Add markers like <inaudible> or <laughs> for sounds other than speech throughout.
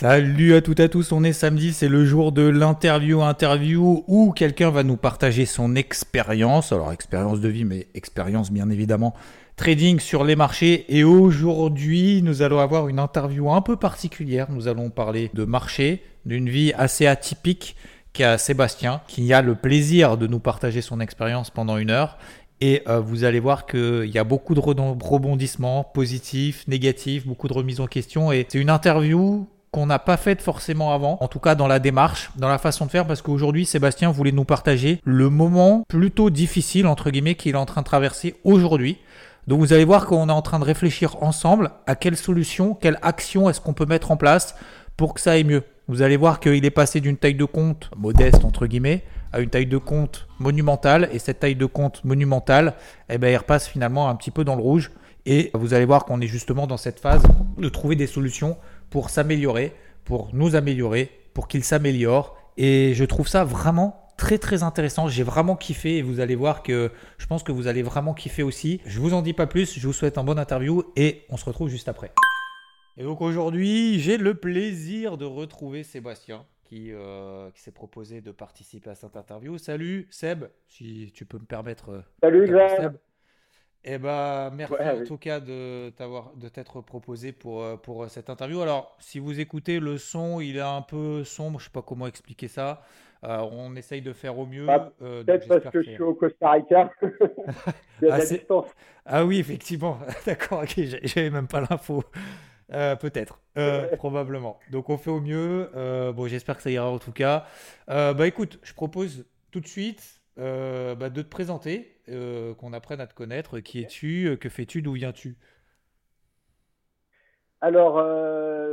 Salut à toutes et à tous, on est samedi, c'est le jour de l'interview interview où quelqu'un va nous partager son expérience, alors expérience de vie mais expérience bien évidemment trading sur les marchés. Et aujourd'hui nous allons avoir une interview un peu particulière, nous allons parler de marché, d'une vie assez atypique qu'a Sébastien qui a le plaisir de nous partager son expérience pendant une heure. Et euh, vous allez voir qu'il y a beaucoup de rebondissements positifs, négatifs, beaucoup de remises en question. Et c'est une interview qu'on n'a pas faite forcément avant, en tout cas dans la démarche, dans la façon de faire, parce qu'aujourd'hui Sébastien voulait nous partager le moment plutôt difficile, entre guillemets, qu'il est en train de traverser aujourd'hui. Donc vous allez voir qu'on est en train de réfléchir ensemble à quelle solution, quelle action est-ce qu'on peut mettre en place pour que ça aille mieux. Vous allez voir qu'il est passé d'une taille de compte modeste, entre guillemets, à une taille de compte monumentale. Et cette taille de compte monumentale, eh ben, il repasse finalement un petit peu dans le rouge. Et vous allez voir qu'on est justement dans cette phase de trouver des solutions pour s'améliorer, pour nous améliorer, pour qu'il s'améliore. Et je trouve ça vraiment très très intéressant. J'ai vraiment kiffé et vous allez voir que je pense que vous allez vraiment kiffer aussi. Je vous en dis pas plus. Je vous souhaite un bon interview et on se retrouve juste après. Et donc aujourd'hui, j'ai le plaisir de retrouver Sébastien qui, euh, qui s'est proposé de participer à cette interview. Salut Seb, si tu peux me permettre. Euh, Salut Seb. Eh ben, merci en tout cas de t'avoir de t'être proposé pour, euh, pour euh, cette interview. Alors, si vous écoutez le son, il est un peu sombre, je sais pas comment expliquer ça. Euh, on essaye de faire au mieux. Bah, peut-être parce que, je suis au Costa Rica. <laughs> il y a ah, la distance. ah oui, effectivement. <laughs> D'accord, ok, j'avais même pas l'info. peut-être, probablement. Donc on fait au mieux. bon, j'espère que ça ira en tout cas. bah écoute, je propose tout de suite bah, de te présenter, euh, qu'on apprenne à te connaître. Qui es-tu euh, Que fais-tu D'où viens-tu? Alors,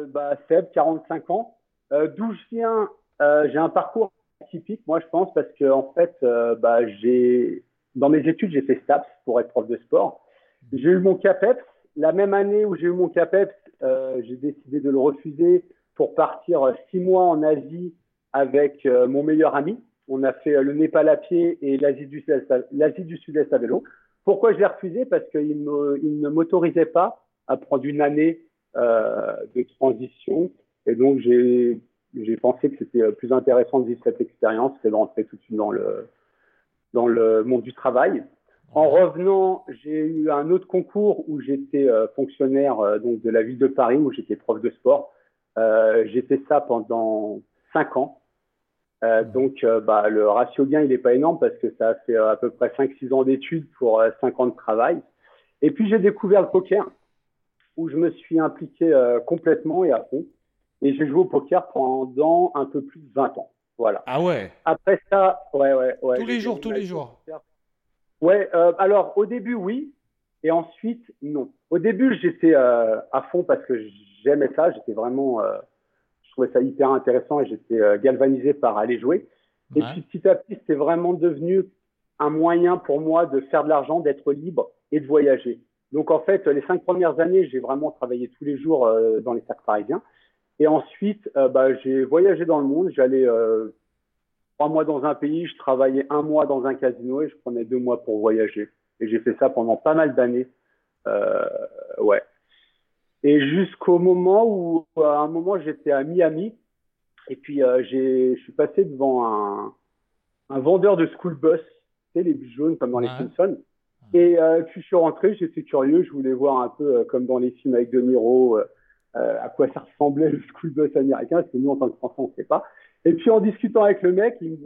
bah, Seb, 45 ans. D'où je viens? J'ai un parcours atypique, moi, je pense, parce que en fait, bah, j'ai dans mes études, j'ai fait STAPS pour être prof de sport. J'ai eu mon CAPEPS. La même année où j'ai eu mon CAPEPS, j'ai décidé de le refuser pour partir six mois en Asie avec mon meilleur ami. On a fait le Népal à pied et l'Asie du Sud-Est à vélo. Pourquoi je l'ai refusé? Parce qu'il ne m'autorisait pas à prendre une année euh, de transition. Et donc, j'ai pensé que c'était plus intéressant de vivre cette expérience que de rentrer tout de suite dans le, dans le monde du travail. En revenant, j'ai eu un autre concours où j'étais euh, fonctionnaire euh, donc de la ville de Paris, où j'étais prof de sport. j'ai fait ça pendant cinq ans. Euh, donc, euh, bah, le ratio gain, il n'est pas énorme parce que ça a fait euh, à peu près 5-6 ans d'études pour 5 ans de travail. Et puis, j'ai découvert le poker où je me suis impliqué complètement et à fond. Et j'ai joué au poker pendant un peu plus de 20 ans. Voilà. Ah ouais Après ça, ouais, ouais, ouais. Tous les jours, tous les jours. Ouais, alors au début, oui. Et ensuite, non. Au début, j'étais à fond parce que j'aimais ça. J'étais vraiment trouvais ça hyper intéressant et j'étais euh, galvanisé par aller jouer. Et puis petit à petit, c'était vraiment devenu un moyen pour moi de faire de l'argent, d'être libre et de voyager. Donc en fait, les cinq premières années, j'ai vraiment travaillé tous les jours euh, dans les sacs parisiens. Et ensuite, euh, bah, j'ai voyagé dans le monde. J'allais trois mois dans un pays, je travaillais un mois dans un casino et je prenais deux mois pour voyager. Et j'ai fait ça pendant pas mal d'années. ouais. Et jusqu'au moment où, à un moment, j'étais à Miami. Et puis, euh, je suis passé devant un, un vendeur de school bus, tu sais, les bus jaunes comme dans les Simpsons. Et euh, puis, je suis rentré, j'étais curieux, je voulais voir un peu euh, comme dans les films avec De Niro, euh, à quoi ça ressemblait le school bus américain, parce que nous, en tant que Français, on ne sait pas. Et puis, en discutant avec le mec, il me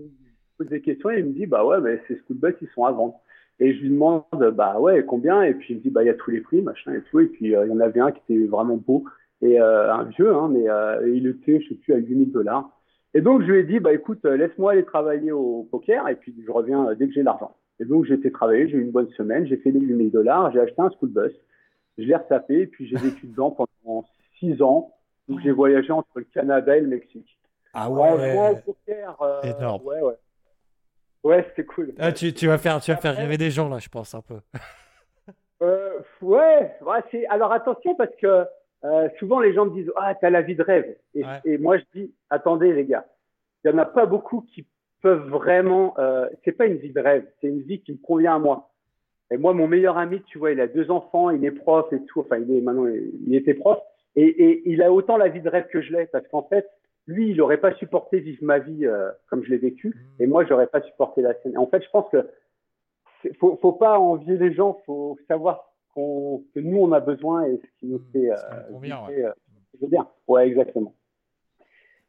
pose des questions et il me dit, bah ouais, mais ces school bus, ils sont à vendre. Et je lui demande, bah ouais, combien? Et puis il me dit, bah il y a tous les prix, machin et tout. Et puis euh, il y en avait un qui était vraiment beau et euh, un vieux, hein, mais euh, il était, je sais plus, à 8000 dollars. Et donc je lui ai dit, bah écoute, laisse-moi aller travailler au poker et puis je reviens dès que j'ai l'argent. Et donc j'ai été travailler, j'ai eu une bonne semaine, j'ai fait les 8000 dollars, j'ai acheté un school bus, je l'ai retapé et puis j'ai vécu dedans pendant 6 ans où j'ai voyagé entre le Canada et le Mexique. Ah ouais. En au poker. euh, Énorme. Ouais, ouais. Ouais, c'était cool. Ah, tu, tu vas faire, tu vas faire rêver des gens là, je pense un peu. Euh, ouais, ouais. Alors attention parce que euh, souvent les gens me disent ah t'as la vie de rêve et, Ouais. et moi je dis attendez les gars, il y en a pas beaucoup qui peuvent vraiment. Euh, c'est pas une vie de rêve, c'est une vie qui me convient à moi. Et moi mon meilleur ami, tu vois, il a deux enfants, il est prof et tout. Enfin il est maintenant il était prof et, et il a autant la vie de rêve que je l'ai parce qu'en fait lui il aurait pas supporté vivre ma vie euh, comme je l'ai vécu et moi j'aurais pas supporté la scène. En fait je pense que faut, faut pas envier les gens, faut savoir qu'on, que nous on a besoin et ce qui nous Mm, fait. convient, euh, je veux dire. Ouais, exactement.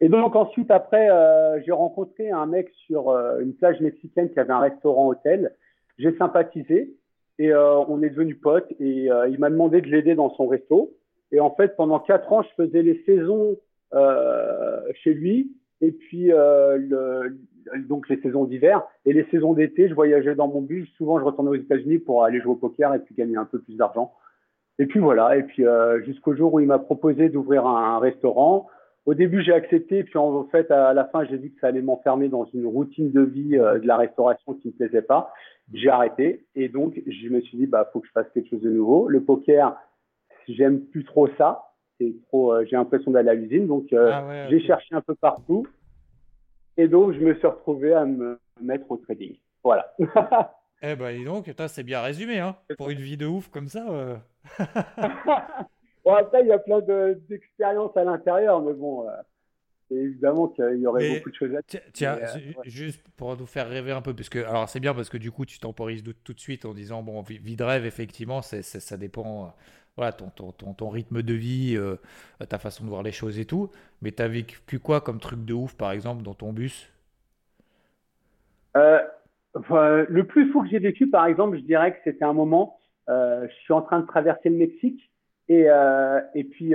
Et donc ensuite après, euh, j'ai rencontré un mec sur euh, une plage mexicaine qui avait un restaurant hôtel. J'ai sympathisé et euh, on est devenus potes et euh, il m'a demandé de l'aider dans son resto. Et en fait pendant quatre ans, je faisais les saisons euh, chez lui et puis euh, donc les saisons d'hiver et les saisons d'été, je voyageais dans mon bus. Souvent, je retournais aux États-Unis pour aller jouer au poker et puis gagner un peu plus d'argent. Et puis voilà. Et puis euh, jusqu'au jour où il m'a proposé d'ouvrir un, restaurant. Au début, j'ai accepté. Puis en fait, à la fin, j'ai vu que ça allait m'enfermer dans une routine de vie euh, de la restauration qui me plaisait pas. J'ai arrêté. Et donc, je me suis dit, bah, faut que je fasse quelque chose de nouveau. Le poker, j'aime plus trop ça. C'est trop. euh, j'ai l'impression d'aller à l'usine. Donc, euh, Ah ouais, j'ai cherché un peu partout. Et donc, je me suis retrouvé à me mettre au trading. Voilà. <laughs> Eh ben dis donc, c'est bien résumé, hein. Pour une vie de ouf comme ça. euh. <laughs> bon, après, il y a plein de- d'expériences à l'intérieur, mais bon, évidemment qu'il y aurait Mais- beaucoup de choses à dire. Tiens, euh, ouais. juste pour nous faire rêver un peu, parce que alors c'est bien parce que du coup tu temporises tout, tout de suite en disant bon vie, de rêve effectivement c'est ça dépend voilà ton, ton, ton, ton rythme de vie, euh, ta façon de voir les choses et tout. Mais t'as vécu quoi comme truc de ouf par exemple dans ton bus? Euh, le plus fou que j'ai vécu, par exemple, je dirais que c'était un moment, euh, je suis en train de traverser le Mexique et, et puis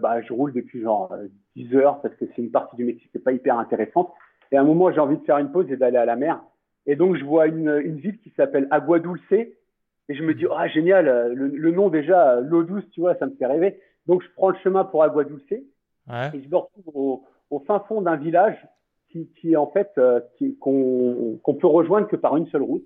bah, je roule depuis genre euh, 10 heures parce que c'est une partie du Mexique qui n'est pas hyper intéressante. Et à un moment, j'ai envie de faire une pause et d'aller à la mer. Et donc, je vois une, une ville qui s'appelle Agua Dulce et je me dis, ah, génial, euh, le, le nom déjà, l'eau douce, tu vois, ça me fait rêver. Donc, je prends le chemin pour Agua Dulce Ouais. et je me retrouve au, au fin fond d'un village qui, qui en fait euh, qu'on qu'on peut rejoindre que par une seule route.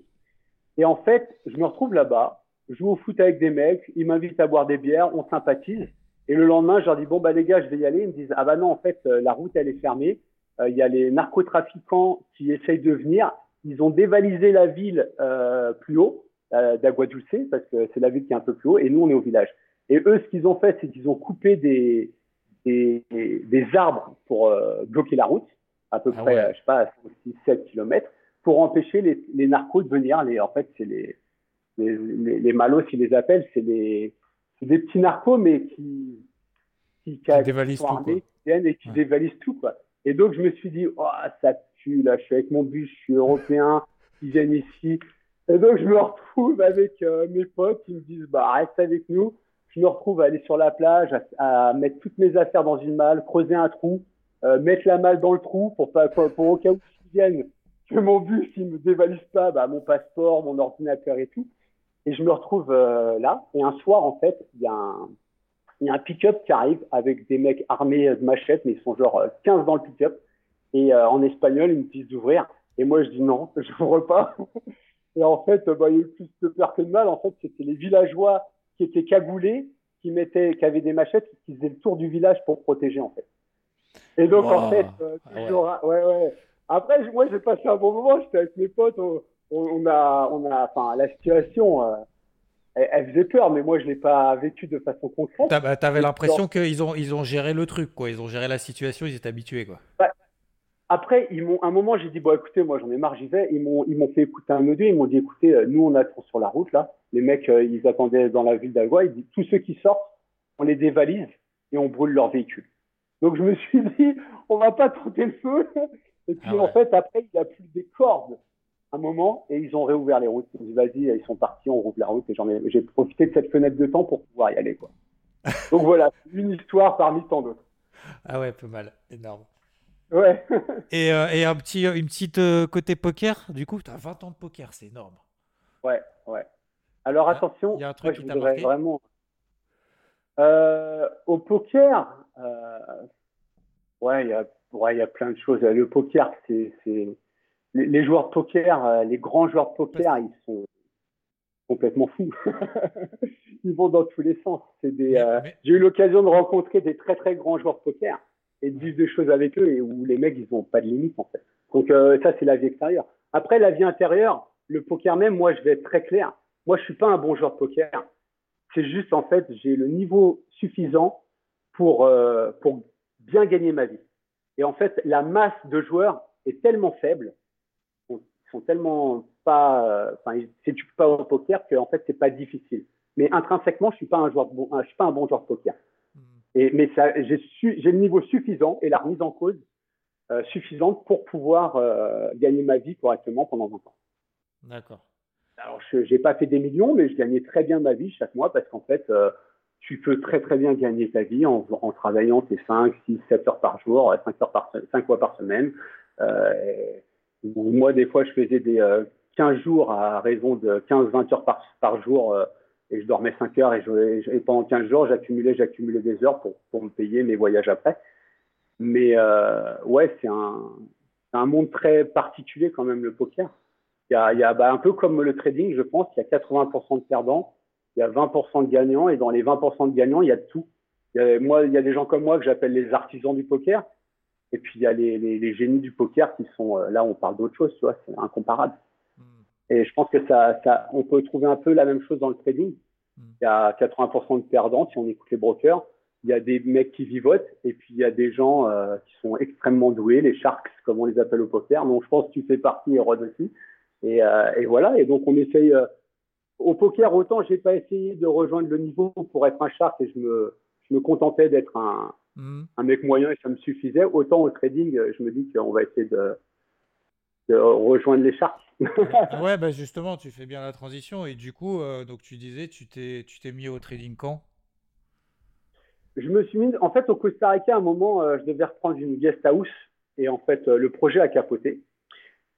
Et en fait, je me retrouve là-bas, je joue au foot avec des mecs, ils m'invitent à boire des bières, on sympathise. Et le lendemain, je leur dis bon bah les gars, je vais y aller. Ils me disent ah bah non en fait euh, la route elle est fermée. Euh, Il y a les narcotrafiquants qui essayent de venir. Ils ont dévalisé la ville euh, plus haut d'Agua Dulce parce que c'est la ville qui est un peu plus haut et nous on est au village. Et eux, ce qu'ils ont fait, c'est qu'ils ont coupé des, des, des arbres pour euh, bloquer la route, à peu Ah près, ouais. euh, je sais pas, 6, 7 kilomètres, pour empêcher les, les narcos de venir. Les, en fait, c'est les, les, les, les malos, ils les appellent, c'est des petits narcos, mais qui, qui, Qui dévalisent sont tout, armés, qui et qui Ouais. dévalisent tout, quoi. Et donc, je me suis dit, oh, ça pue, là, je suis avec mon bus, je suis européen, ils viennent ici. Et donc, je me retrouve avec euh, mes potes qui me disent, bah, reste avec nous. Je me retrouve à aller sur la plage, à, mettre toutes mes affaires dans une malle, creuser un trou, euh, mettre la malle dans le trou pour pas, pour, au cas où ils viennent, que mon bus, il me dévalise pas, bah, mon passeport, mon ordinateur et tout. Et je me retrouve euh, là. Et un soir, en fait, il y a un, y a un pick-up qui arrive avec des mecs armés de machettes, mais ils sont genre euh, 15 dans le pick-up. Et en espagnol, ils me disent d'ouvrir. Et moi, je dis non, <laughs> je n'ouvre pas. Et en fait, bah, il y a eu plus de peur que de mal. En fait, c'était les villageois qui étaient cagoulés, qui mettaient, qui avaient des machettes, qui faisaient le tour du village pour protéger, en fait. Et donc, Wow. en fait, euh, Ah ouais. toujours, ouais, ouais. Après, moi, j'ai passé un bon moment. J'étais avec mes potes. On, on, a, on a, enfin, la situation, euh, elle, elle faisait peur, mais moi, je l'ai pas vécu de façon concrète. T'as- bah, T'avais l'impression qu'ils ont, ils ont géré le truc, quoi. Ils ont géré la situation, ils étaient habitués, quoi. Après, ils m'ont, à un moment, j'ai dit, bon, écoutez, moi, j'en ai marre, j'y vais. Ils m'ont, ils m'ont fait écouter un audio. Ils m'ont dit, écoutez, euh, nous, on attend sur la route, là. Les mecs, euh, ils attendaient dans la ville d'Agua. Ils disent, tous ceux qui sortent, on les dévalise et on brûle leur véhicule. Donc, je me suis <laughs> dit, on va pas tenter le feu. Et puis, Ah ouais. en fait, après, il n'y a plus des cordes un moment et ils ont réouvert les routes. Ils ont dit, vas-y, ils sont partis, on rouvre la route et j'en ai, j'ai profité de cette fenêtre de temps pour pouvoir y aller, quoi. <laughs> Donc voilà, une histoire parmi tant d'autres. Ah ouais, peu mal, énorme. Ouais. <laughs> Et, euh, et un petit, une petite euh, côté poker, du coup, t'as 20 ans de poker, c'est énorme. Ouais, ouais. Alors attention, il y a un truc moi, qui je voudrais vraiment. Au poker, ouais, il y a ouais, y a plein de choses. Le poker, c'est, les, joueurs de poker, les grands joueurs de poker, ils sont complètement fous. <laughs> ils vont dans tous les sens. C'est des, J'ai eu l'occasion de rencontrer des très très grands joueurs de poker et de vivre des choses avec eux et où les mecs, ils n'ont pas de limite en fait. Donc ça, c'est la vie extérieure. Après, la vie intérieure, le poker même, moi, je vais être très clair. Moi, je suis pas un bon joueur de poker. C'est juste, en fait, j'ai le niveau suffisant pour, euh, pour bien gagner ma vie. Et en fait, la masse de joueurs est tellement faible, ils sont tellement pas, euh, enfin, c'est du pas au poker que en fait, c'est pas difficile. Mais intrinsèquement, je suis pas un joueur, je suis pas un bon joueur de poker. Et, mais j'ai, le niveau suffisant et la remise en cause euh, suffisante pour pouvoir euh, gagner ma vie correctement pendant 20 ans. D'accord. Alors, je n'ai pas fait des millions, mais je gagnais très bien ma vie chaque mois parce qu'en fait, euh, tu peux très très bien gagner ta vie en, en, travaillant tes 5, 6, 7 heures par jour, 5, heures par, 5 fois par semaine. moi, des fois, je faisais des 15 jours à raison de 15-20 heures par, par jour et je dormais 5 heures et, pendant 15 jours, j'accumulais, j'accumulais des heures pour, me payer mes voyages après. Mais euh, ouais, c'est un, monde très particulier quand même, le poker. Il y a, bah, un peu comme le trading, je pense, il y a 80% de perdants, il y a 20% de gagnants, et dans les 20% de gagnants, il y a tout. Il y a, moi, il y a des gens comme moi que j'appelle les artisans du poker, et puis il y a les, les, les génies du poker qui sont, euh, là, on parle d'autre chose, tu vois, c'est incomparable. Et je pense que ça, ça, on peut trouver un peu la même chose dans le trading. Hmm. Il y a 80% de perdants si on écoute les brokers il y a des mecs qui vivotent et puis il y a des gens euh, qui sont extrêmement doués, les sharks comme on les appelle au poker. Donc je pense que tu fais partie, Rod aussi. Et, euh, et, voilà. Et donc on essaye. Euh, au poker, autant j'ai pas essayé de rejoindre le niveau pour être un shark et je me, je me contentais d'être un, mmh. un mec moyen et ça me suffisait. Autant au trading, je me dis qu'on va essayer de rejoindre les sharks. <laughs> ouais, bah justement, tu fais bien la transition et du coup, donc tu disais, tu t'es, tu t'es mis au trading quand? Je me suis mis, en fait, au Costa Rica, à un moment, euh, je devais reprendre une guest house et en fait, euh, le projet a capoté.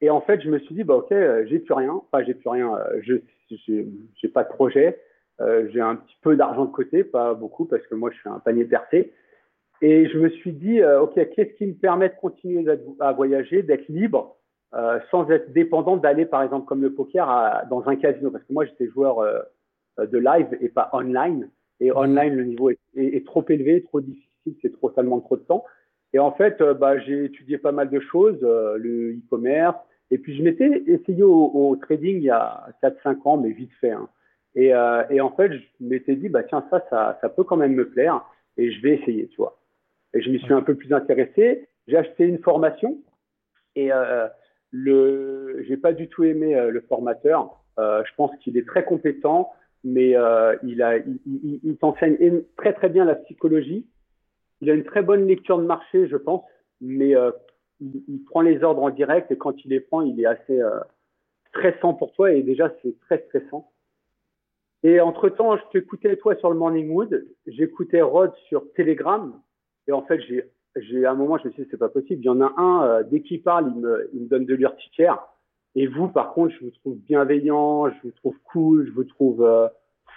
Et en fait, je me suis dit, bah, ok, euh, j'ai plus rien. Enfin, j'ai plus rien. je j'ai pas de projet. j'ai un petit peu d'argent de côté, pas beaucoup, parce que moi, je suis un panier percé. Et je me suis dit, ok, qu'est-ce qui me permet de continuer à voyager, d'être libre, sans être dépendant d'aller, par exemple, comme le poker, à, dans un casino, parce que moi, j'étais joueur de live et pas online. Et online, le niveau est, trop élevé, trop difficile, c'est trop, ça demande trop de temps. Et en fait, euh, bah, j'ai étudié pas mal de choses, euh, le e-commerce. Et puis, je m'étais essayé au, trading il y a 4-5 ans, mais vite fait. Hein. Et, euh, et, en fait, je m'étais dit, bah, tiens, ça, ça, ça peut quand même me plaire. Et je vais essayer, tu vois. Et je m'y suis un peu plus intéressé. J'ai acheté une formation. Et euh, le, j'ai pas du tout aimé le formateur. je pense qu'il est très compétent mais euh, il, t'enseigne très très bien la psychologie. Il a une très bonne lecture de marché, je pense, mais euh, il, il, prend les ordres en direct et quand il les prend, il est assez euh, stressant pour toi et déjà c'est très stressant. Et entre temps, je t'écoutais toi sur le Morning Wood, j'écoutais Rod sur Telegram et en fait j'ai j'ai à un moment je me suis dit c'est pas possible. Il y en a un euh, dès qu'il parle, il me, il me donne de l'urticaire. Et vous, par contre, je vous trouve bienveillant, je vous trouve cool, je vous trouve euh,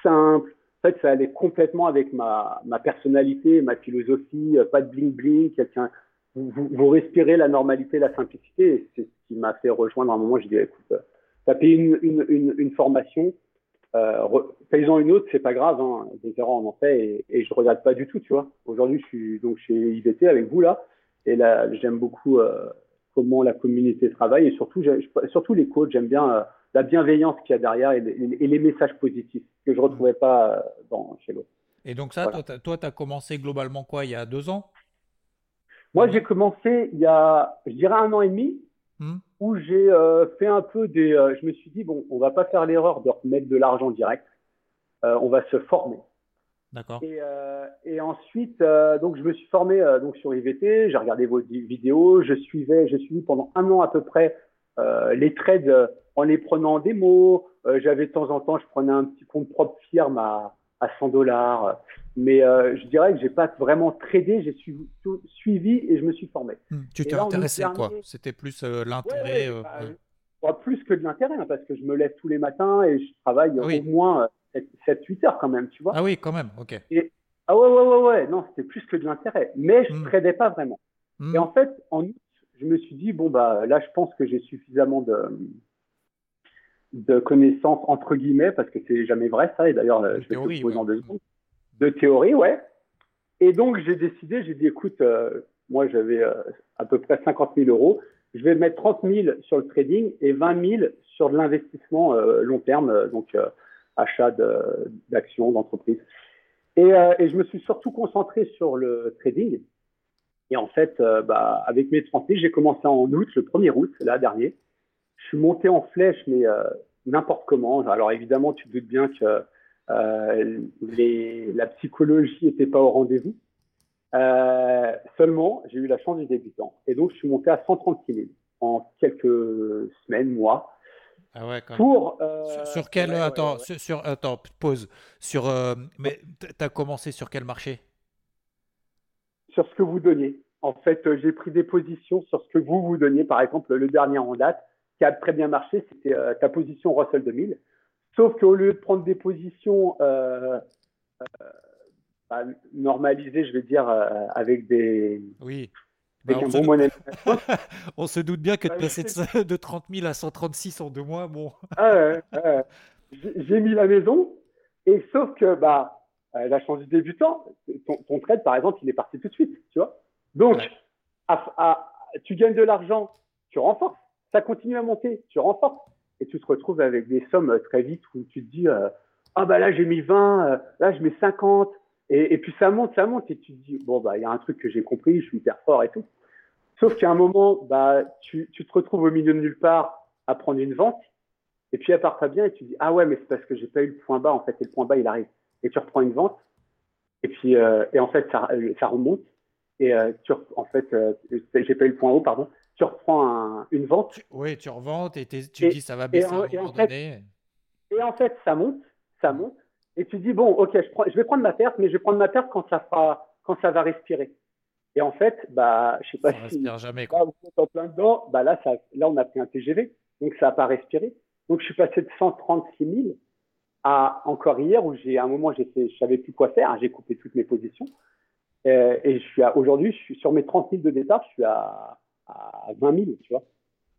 simple. En fait, ça allait complètement avec ma, ma personnalité, ma philosophie, euh, pas de bling bling. Quelqu'un, vous, vous, respirez la normalité, la simplicité. C'est ce qui m'a fait rejoindre un moment. Je dis, écoute, euh, tapez une, une, une, une formation, euh, une autre, c'est pas grave. Hein, des erreurs, on en fait, et, et je regarde pas du tout, tu vois. Aujourd'hui, je suis donc chez IVT avec vous là, et là, j'aime beaucoup. Euh, comment la communauté travaille et surtout, surtout les coachs, j'aime bien euh, la bienveillance qu'il y a derrière et, les messages positifs que je ne retrouvais pas euh, dans, chez l'autre. Et donc ça, toi, tu as commencé globalement quoi, il y a deux ans? Moi, j'ai commencé il y a, je dirais, un an et demi, hmm. où j'ai euh, fait un peu des... je me suis dit, bon, on va pas faire l'erreur de remettre de l'argent direct, on va se former. D'accord. Et, euh, et, ensuite, euh, donc je me suis formé euh, donc sur IVT, j'ai regardé vos vidéos, je suivais, j'ai suivi pendant un an à peu près euh, les trades en les prenant en démo. J'avais de temps en temps, je prenais un petit compte propre firme à, à 100 dollars, mais je dirais que j'ai pas vraiment tradé, j'ai suivi, suivi, et je me suis formé. Hmm. Tu t'es intéressé à quoi? C'était plus l'intérêt. Bah, plus que de l'intérêt, hein, parce que je me lève tous les matins et je travaille au moins 7-8 heures quand même, tu vois. Ah oui, quand même, ok. Et, Ah ouais, ouais, ouais, ouais. Non, c'était plus que de l'intérêt. Mais je ne hmm. tradais pas vraiment. Hmm. Et en fait, en août, je me suis dit, bon, bah, là, je pense que j'ai suffisamment de, de connaissances, entre guillemets, parce que c'est jamais vrai, ça. Et d'ailleurs, je vais te poser en deux secondes. De théorie, ouais. Et donc, j'ai décidé, j'ai dit, écoute, euh, moi, j'avais euh, à peu près 50 000 euros. Je vais mettre 30 000 sur le trading et 20 000 sur de l'investissement euh, long terme, donc achat d'actions, d'entreprises. Et, je me suis surtout concentré sur le trading. Et en fait, bah, avec mes 30 000, j'ai commencé en août, le 1er août, là, dernier. Je suis monté en flèche, mais n'importe comment. Alors évidemment, tu te doutes bien que les, la psychologie n'était pas au rendez-vous. Euh, seulement, j'ai eu la chance du débutant. Et donc, je suis monté à 136 000 en quelques semaines, mois. Ah ouais, quand Pour, euh, sur, quel attends, Sur, attends, pause. Sur euh, mais as commencé sur quel marché? Sur ce que vous donniez. En fait, j'ai pris des positions sur ce que vous vous donniez. Par exemple, le dernier en date qui a très bien marché, c'était ta position Russell 2000. Sauf qu'au lieu de prendre des positions euh, euh, bah, normalisées, je vais dire, euh, avec des. Oui. Avec bah, un bon monnaie. on se doute bien que de passer de, 30 000 <laughs> à 136 en deux mois, bon. ah, J'ai mis la maison, et sauf que bah, la chance du débutant, ton, trade, par exemple, il est parti tout de suite, tu vois. Donc, tu gagnes de l'argent, tu renforces. Ça continue à monter, tu renforces et tu te retrouves avec des sommes euh, très vite où tu te dis euh, ah bah là j'ai mis 20, euh, là je mets 50 et, et, puis ça monte, ça monte et tu te dis bon bah il y a un truc que j'ai compris, je suis hyper fort et tout. Sauf qu'à un moment bah tu, tu te retrouves au milieu de nulle part à prendre une vente et puis elle part pas bien et tu te dis ah ouais mais c'est parce que j'ai pas eu le point bas en fait et le point bas il arrive et tu reprends une vente et puis et en fait ça, ça remonte et tu en fait j'ai pas eu le point haut pardon tu reprends une vente. oui, tu reventes et tu dis ça va baisser et, en, fait, Et en fait, ça monte, ça monte, et tu dis bon, ok, je, prends, je vais prendre ma perte, mais je vais prendre ma perte quand ça fera, quand ça va respirer. Et en fait, bah, je sais pas ça si respire jamais. Quoi. Là, vous en plein dedans, bah là, ça, là, on a pris un TGV, donc ça n'a pas respiré. Donc je suis passé de 136 000 à encore hier où j'ai à un moment, j'étais, je savais plus quoi faire, hein, j'ai coupé toutes mes positions. Euh, et je suis aujourd'hui, je suis sur mes 30 000 de départ, je suis à à 20 000, tu vois.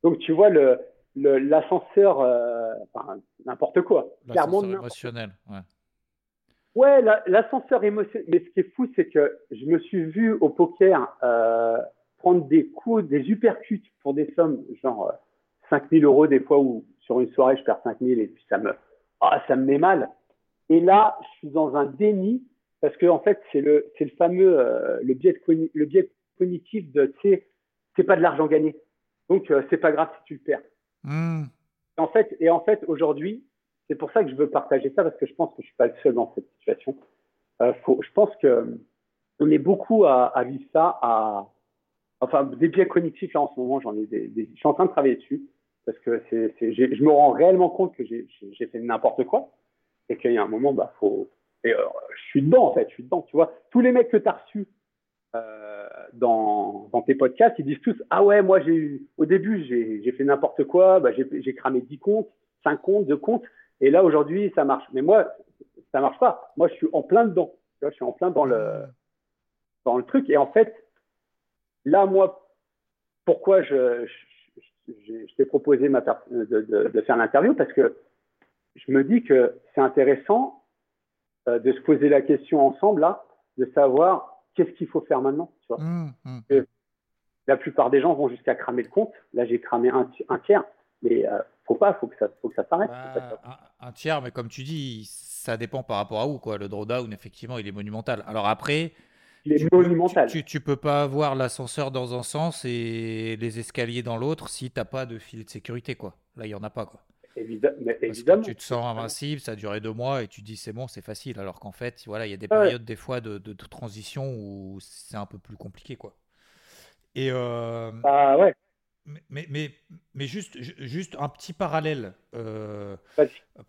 Donc, tu vois, le, l'ascenseur, euh, enfin, n'importe quoi. Clairement, émotionnel, ouais. Ouais, l'ascenseur émotionnel. Mais ce qui est fou, c'est que je me suis vu au poker euh, prendre des coups, des uppercuts pour des sommes, genre 5 euh, 000 euros des fois où sur une soirée je perds 5 000 et puis ça me, ah, ça me met mal. Et là, je suis dans un déni parce que en fait, c'est le, c'est le fameux, le biais, le biais cognitif de, tu sais, c'est pas de l'argent gagné. Donc, euh, c'est pas grave si tu le perds. Hmm. En fait, et en fait, aujourd'hui, c'est pour ça que je veux partager ça parce que je pense que je suis pas le seul dans cette situation. Euh, faut, je pense que on est beaucoup à, vivre ça, à, enfin, des biais cognitifs là en ce moment. J'en ai des, je suis en train de travailler dessus parce que c'est, je me rends réellement compte que j'ai, fait n'importe quoi et qu'il y a un moment, bah, faut, et, euh, je suis dedans en fait, je suis dedans. Tu vois, tous les mecs que tu as reçus euh, dans, tes podcasts, ils disent tous Ah ouais, moi, j'ai au début, j'ai fait n'importe quoi, bah, j'ai cramé 10 comptes, 5 comptes, 2 comptes, et là, aujourd'hui, ça marche. Mais moi, ça marche pas. Moi, je suis en plein dedans. Je suis en plein dans le, dans le truc. Et en fait, là, moi, pourquoi je, je, t'ai proposé de faire l'interview? Parce que je me dis que c'est intéressant euh, de se poser la question ensemble, là, de savoir qu'est-ce qu'il faut faire maintenant tu vois mmh, mmh. La plupart des gens vont jusqu'à cramer le compte. Là, j'ai cramé un, tiers. Mais euh, faut pas, faut que ça, faut que ça s'arrête. Bah, un, tiers, mais comme tu dis, ça dépend par rapport à où quoi. Le drawdown, effectivement, il est monumental. Alors après, il est tu monumental. Peux, tu, peux pas avoir l'ascenseur dans un sens et les escaliers dans l'autre si tu n'as pas de fil de sécurité quoi. Là, il y en a pas quoi évidemment. tu te sens invincible, ça a duré deux mois et tu dis c'est bon, c'est facile. Alors qu'en fait, voilà, il y a des périodes des fois de, de, transition où c'est un peu plus compliqué, quoi. Et euh, ah ouais. Mais, mais, mais, juste, juste un petit parallèle euh,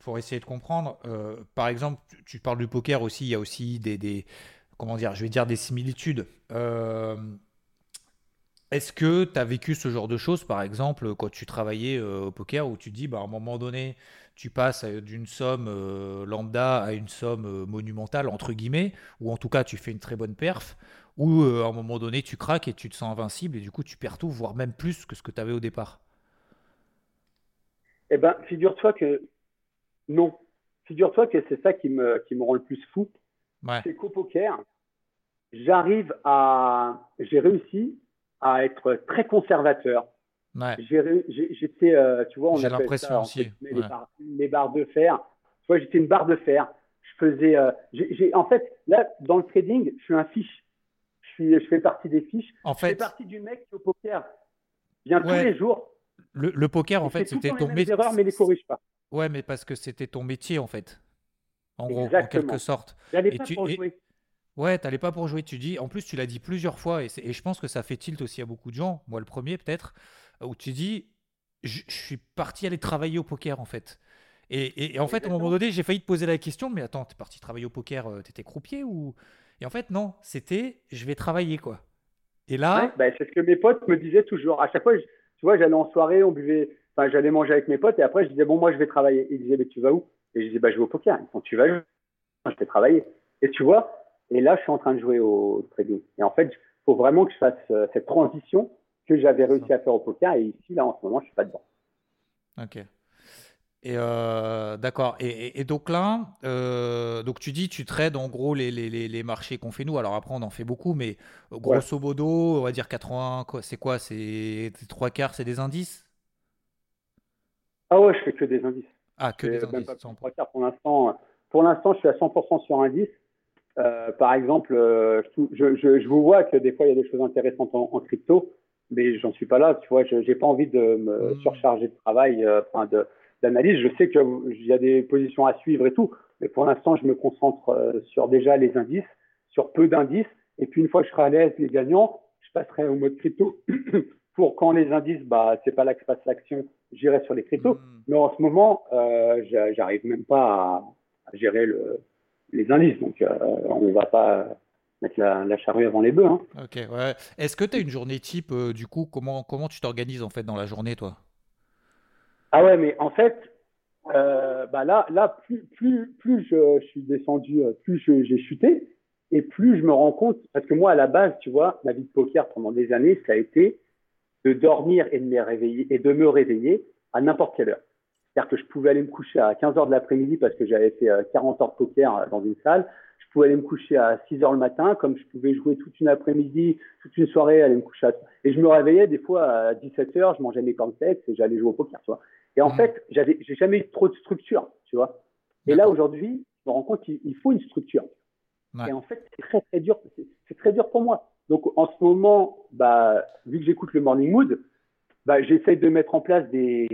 pour essayer de comprendre. Euh, par exemple, tu, parles du poker aussi, il y a aussi des, des, comment dire, je vais dire des similitudes. Est-ce que tu as vécu ce genre de choses, par exemple, quand tu travaillais euh, au poker, où tu dis, bah, à un moment donné, tu passes euh, d'une somme euh, lambda à une somme monumentale, entre guillemets, ou en tout cas, tu fais une très bonne perf, ou à un moment donné, tu craques et tu te sens invincible, et du coup, tu perds tout, voire même plus que ce que tu avais au départ? Eh ben, figure-toi que non. Figure-toi que c'est ça qui me, qui me rend le plus fou. C'est qu'au poker, j'arrive à. J'ai réussi à être très conservateur. Ouais. J'étais, euh, tu vois, on J'ai l'impression aussi. les, barres, de fer. Tu vois, j'étais une barre de fer. Je faisais. Euh, j'ai, en fait, là, dans le trading, je suis un fiche. Je, suis, je fais partie des fiches. En fait, je fais partie du mec qui au poker vient tous les jours. Le, le poker, en fait, c'était ton métier. erreurs, mais les corrige pas. Ouais, mais parce que c'était ton métier, en fait. En gros, en quelque sorte. J'allais pas tu, pour jouer. Ouais, t'allais pas pour jouer. Tu dis, en plus, tu l'as dit plusieurs fois, et, et, je pense que ça fait tilt aussi à beaucoup de gens, moi le premier peut-être, où tu dis, je, suis parti aller travailler au poker en fait. Et, et, en fait, à un moment donné, j'ai failli te poser la question, mais attends, t'es parti travailler au poker, euh, t'étais croupier ou Et en fait, non, c'était, je vais travailler quoi. Et là, bah, c'est ce que mes potes me disaient toujours. À chaque fois, tu vois, j'allais en soirée, on buvait, enfin, j'allais manger avec mes potes, et après, je disais bon, moi, je vais travailler. Ils disaient mais tu vas où? Et je disais bah, je vais au poker. Quand tu vas, je vais travailler. Et tu vois, et là, je suis en train de jouer au trading. Et en fait, il faut vraiment que je fasse euh, cette transition que j'avais réussi à faire au poker. Et ici, là, en ce moment, je suis pas dedans. Ok. Et euh, d'accord. Et, donc là, euh, donc tu dis, tu trades en gros les, les, les marchés qu'on fait nous. Alors après, on en fait beaucoup, mais grosso modo, on va dire 80. C'est quoi? C'est trois quarts, c'est des indices? Ah ouais, je fais que des indices. Ah, que des indices. l'instant. Pour l'instant, je suis à 100% sur indice. Euh, par exemple, euh, je, je, je, vous vois que des fois il y a des choses intéressantes en, en crypto, mais j'en suis pas là. Tu vois, je n'ai pas envie de me mmh. surcharger de travail, euh, enfin d'analyse. Je sais qu'il y a des positions à suivre et tout, mais pour l'instant, je me concentre euh, sur déjà les indices, sur peu d'indices, et puis une fois que je serai à l'aise les gagnants, je passerai au mode crypto. <coughs> pour quand les indices, bah c'est pas là que se passe l'action, j'irai sur les cryptos. Mmh. Mais en ce moment, j'arrive même pas à gérer le les indices. Donc, euh, on ne va pas mettre la, charrue avant les bœufs. Hein. Ok, ouais. Est-ce que tu as une journée type, euh, du coup, comment, comment tu t'organises en fait dans la journée, toi? Ah ouais, mais en fait, euh, bah là, là, plus, plus, plus je, suis descendu, plus j'ai chuté, et plus je me rends compte, parce que moi, à la base, tu vois, ma vie de poker pendant des années, ça a été de dormir et de me réveiller, et de me réveiller à n'importe quelle heure. C'est-à-dire que je pouvais aller me coucher à 15 heures de l'après-midi parce que j'avais fait 40 euh, heures de poker euh, dans une salle. Je pouvais aller me coucher à 6 heures le matin, comme je pouvais jouer toute une après-midi, toute une soirée, aller me coucher à... Et je me réveillais des fois à 17 heures, je mangeais mes cornflakes et j'allais jouer au poker, tu vois. Et en mmh. fait, j'avais, j'ai jamais eu trop de structure, tu vois. Et là, aujourd'hui, je me rends compte qu'il faut une structure. Et en fait, c'est très, très dur. C'est très dur pour moi. Donc, en ce moment, bah, vu que j'écoute le Morning Mood, bah, j'essaye de mettre en place des,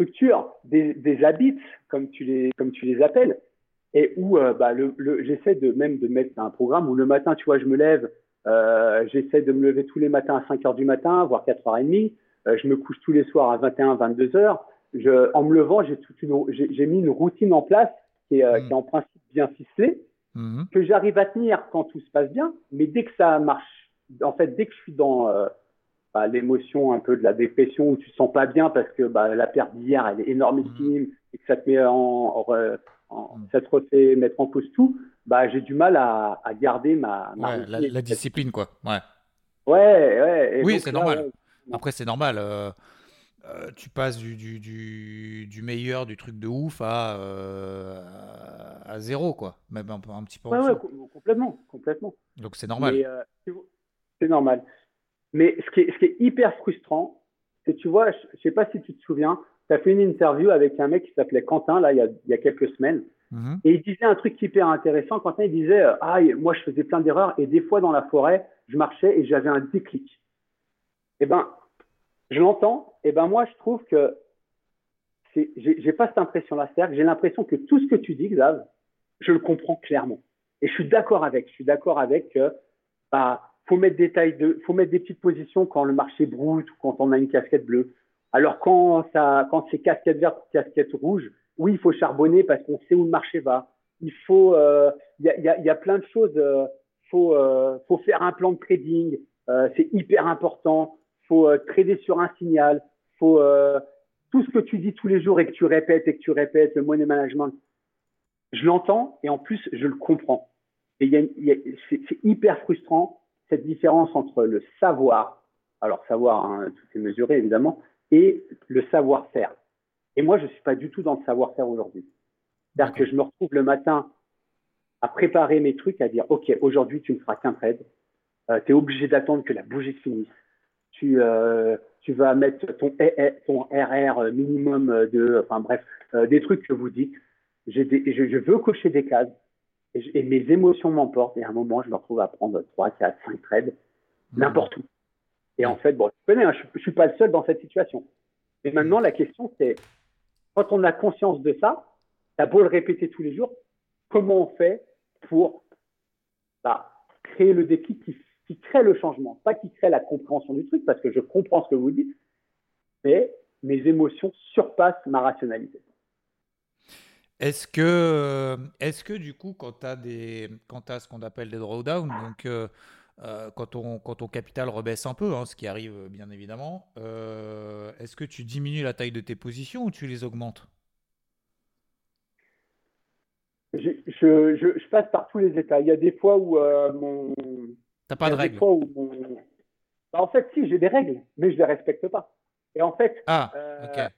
structure, des, des habits, comme tu les, comme tu les appelles, et où euh, bah, le, le, j'essaie de même de mettre un programme où le matin, tu vois, je me lève, euh, j'essaie de me lever tous les matins à 5 heures du matin, voire 4h30. Euh, je me couche tous les soirs à 21, 22 heures. Je, en me levant, j'ai toute une, j'ai, mis une routine en place qui est, euh, mmh. qui est en principe bien ficelée, mmh. que j'arrive à tenir quand tout se passe bien. Mais dès que ça marche, en fait, dès que je suis dans bah, l'émotion un peu de la dépression où tu te sens pas bien parce que bah, la perte d'hier elle est énormissime mmh. et que ça te met en, en, mmh. ça te refait mettre en cause tout, bah j'ai du mal à, à garder ma, ma ouais, la, discipline quoi. Ouais. Ouais, ouais. oui, c'est normal. Après, c'est normal. Euh, euh, tu passes du, du, du, du, meilleur, du truc de ouf à, euh, à zéro, quoi. Même un, un petit peu complètement, complètement. Donc c'est normal. c'est normal. Mais ce qui est, ce qui est hyper frustrant, c'est, tu vois, je, ne sais pas si tu te souviens, tu as fait une interview avec un mec qui s'appelait Quentin, là, il y a, il y a quelques semaines. Mm-hmm. Et il disait un truc hyper intéressant. Quentin, il disait, euh, ah, moi, je faisais plein d'erreurs et des fois, dans la forêt, je marchais et j'avais un déclic. Eh ben, je l'entends. Eh ben, moi, je trouve que c'est, j'ai, pas cette impression-là. C'est-à-dire que j'ai l'impression que tout ce que tu dis, Xav, je le comprends clairement. Et je suis d'accord avec. Je suis d'accord avec que, bah, faut mettre des tailles de, faut mettre des petites positions quand le marché broute ou quand on a une casquette bleue. Alors quand ça, quand c'est casquette verte ou casquette rouge, oui, il faut charbonner parce qu'on sait où le marché va. Il faut, euh, il y, a, y, a, y, a, plein de choses. Euh, faut, euh, faut faire un plan de trading. c'est hyper important. Faut trader sur un signal. Faut tout ce que tu dis tous les jours et que tu répètes et que tu répètes, le money management, je l'entends et en plus je le comprends. Et c'est hyper frustrant cette différence entre le savoir, alors savoir, hein, tout est mesuré évidemment, et le savoir-faire. Et moi, je suis pas du tout dans le savoir-faire aujourd'hui. C'est-à-dire que je me retrouve le matin à préparer mes trucs, à dire, OK, aujourd'hui, tu ne feras qu'un trade. Euh, tu es obligé d'attendre que la bougie finisse. Tu, euh, tu vas mettre ton, ton RR minimum de, enfin bref, euh, des trucs que vous dites. je, je, veux cocher des cases et, mes émotions m'emportent. Et à un moment, je me retrouve à prendre 3, 4, 5 trades mmh. n'importe où. Et en fait, bon, tu connais, hein, je ne suis pas le seul dans cette situation. Mais maintenant, la question, c'est quand on a conscience de ça, tu as beau le répéter tous les jours, comment on fait pour bah, créer le déclic qui, qui, crée le changement? Pas qui crée la compréhension du truc, parce que je comprends ce que vous dites, mais mes émotions surpassent ma rationalité. Est-ce que, euh, est que du coup, quand tu as, des, quand as ce qu'on appelle des drawdowns, donc euh, euh, quand, ton, quand ton capital rebaisse un peu, hein, ce qui arrive bien évidemment, est-ce que tu diminues la taille de tes positions ou tu les augmentes? Je, je, je, passe par tous les états. Il y a des fois où mon. T'as pas de règles bah, en fait, si, j'ai des règles, mais je les respecte pas. Et en fait, ah, ok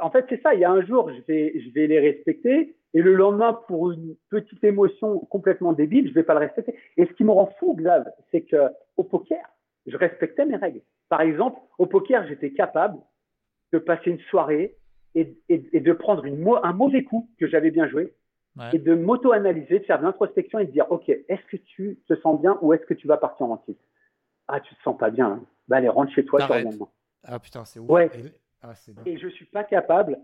en fait, c'est ça. Il y a un jour, je vais, je vais les respecter, et le lendemain, pour une petite émotion complètement débile, je vais pas le respecter. Et ce qui me rend fou, Xav, c'est que au poker, je respectais mes règles. Par exemple, au poker, j'étais capable de passer une soirée et, et, de prendre une, un mauvais coup que j'avais bien joué et de m'auto-analyser, de faire de l'introspection et de dire, OK, est-ce que tu te sens bien ou est-ce que tu vas partir en titre Ah, tu te sens pas bien. Hein. Bah, allez, rentre chez toi, tu Ah putain, c'est ouf. Ouais. Ah, et je ne suis pas capable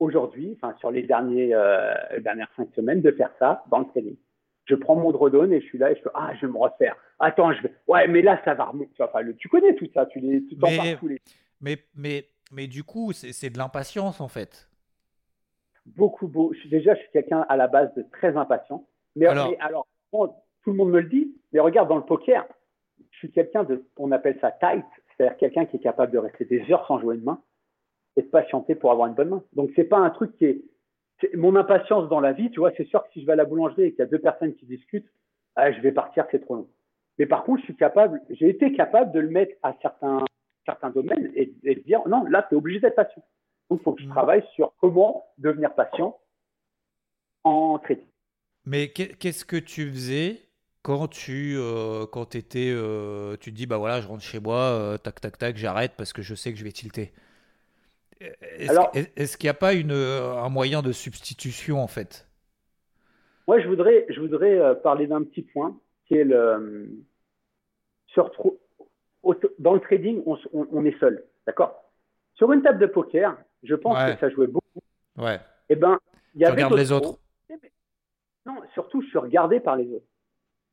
aujourd'hui, enfin sur les derniers, euh, dernières cinq semaines, de faire ça dans le trading. Je prends mon drawdown et je suis là et je fais ah je vais me refaire. Attends je vais ouais mais là ça va remonter. Enfin, tu connais tout ça, tu les tu mais, tous les. Mais mais mais du coup c'est de l'impatience en fait. Beaucoup beau. Je suis déjà je suis quelqu'un à la base de très impatient. Mais alors, alors tout le monde me le dit. Mais regarde dans le poker, je suis quelqu'un de on appelle ça tight, c'est-à-dire quelqu'un qui est capable de rester des heures sans jouer une main et de patienter pour avoir une bonne main. Donc c'est pas un truc qui est, mon impatience dans la vie, tu vois, c'est sûr que si je vais à la boulangerie et qu'il y a deux personnes qui discutent, ah, je vais partir, c'est trop long. Mais par contre, je suis capable, j'ai été capable de le mettre à certains, certains domaines et, de dire non, là, tu es obligé d'être patient. Donc, il faut que je mmh. travaille sur comment devenir patient en trading. Mais qu'est-ce que tu faisais quand tu euh, quand étais, euh, tu te dis bah voilà, je rentre chez moi, euh, tac tac tac, j'arrête parce que je sais que je vais tilter? Est-ce qu'il n'y a pas une, euh, un moyen de substitution en fait? Moi, je voudrais, je voudrais euh, parler d'un petit point qui est le. Sur, dans le trading, on, est seul, d'accord? Sur une table de poker, je pense que ça jouait beaucoup. Ouais. Et eh ben, il y avait regardes les autres. Non, surtout, je suis regardé par les autres.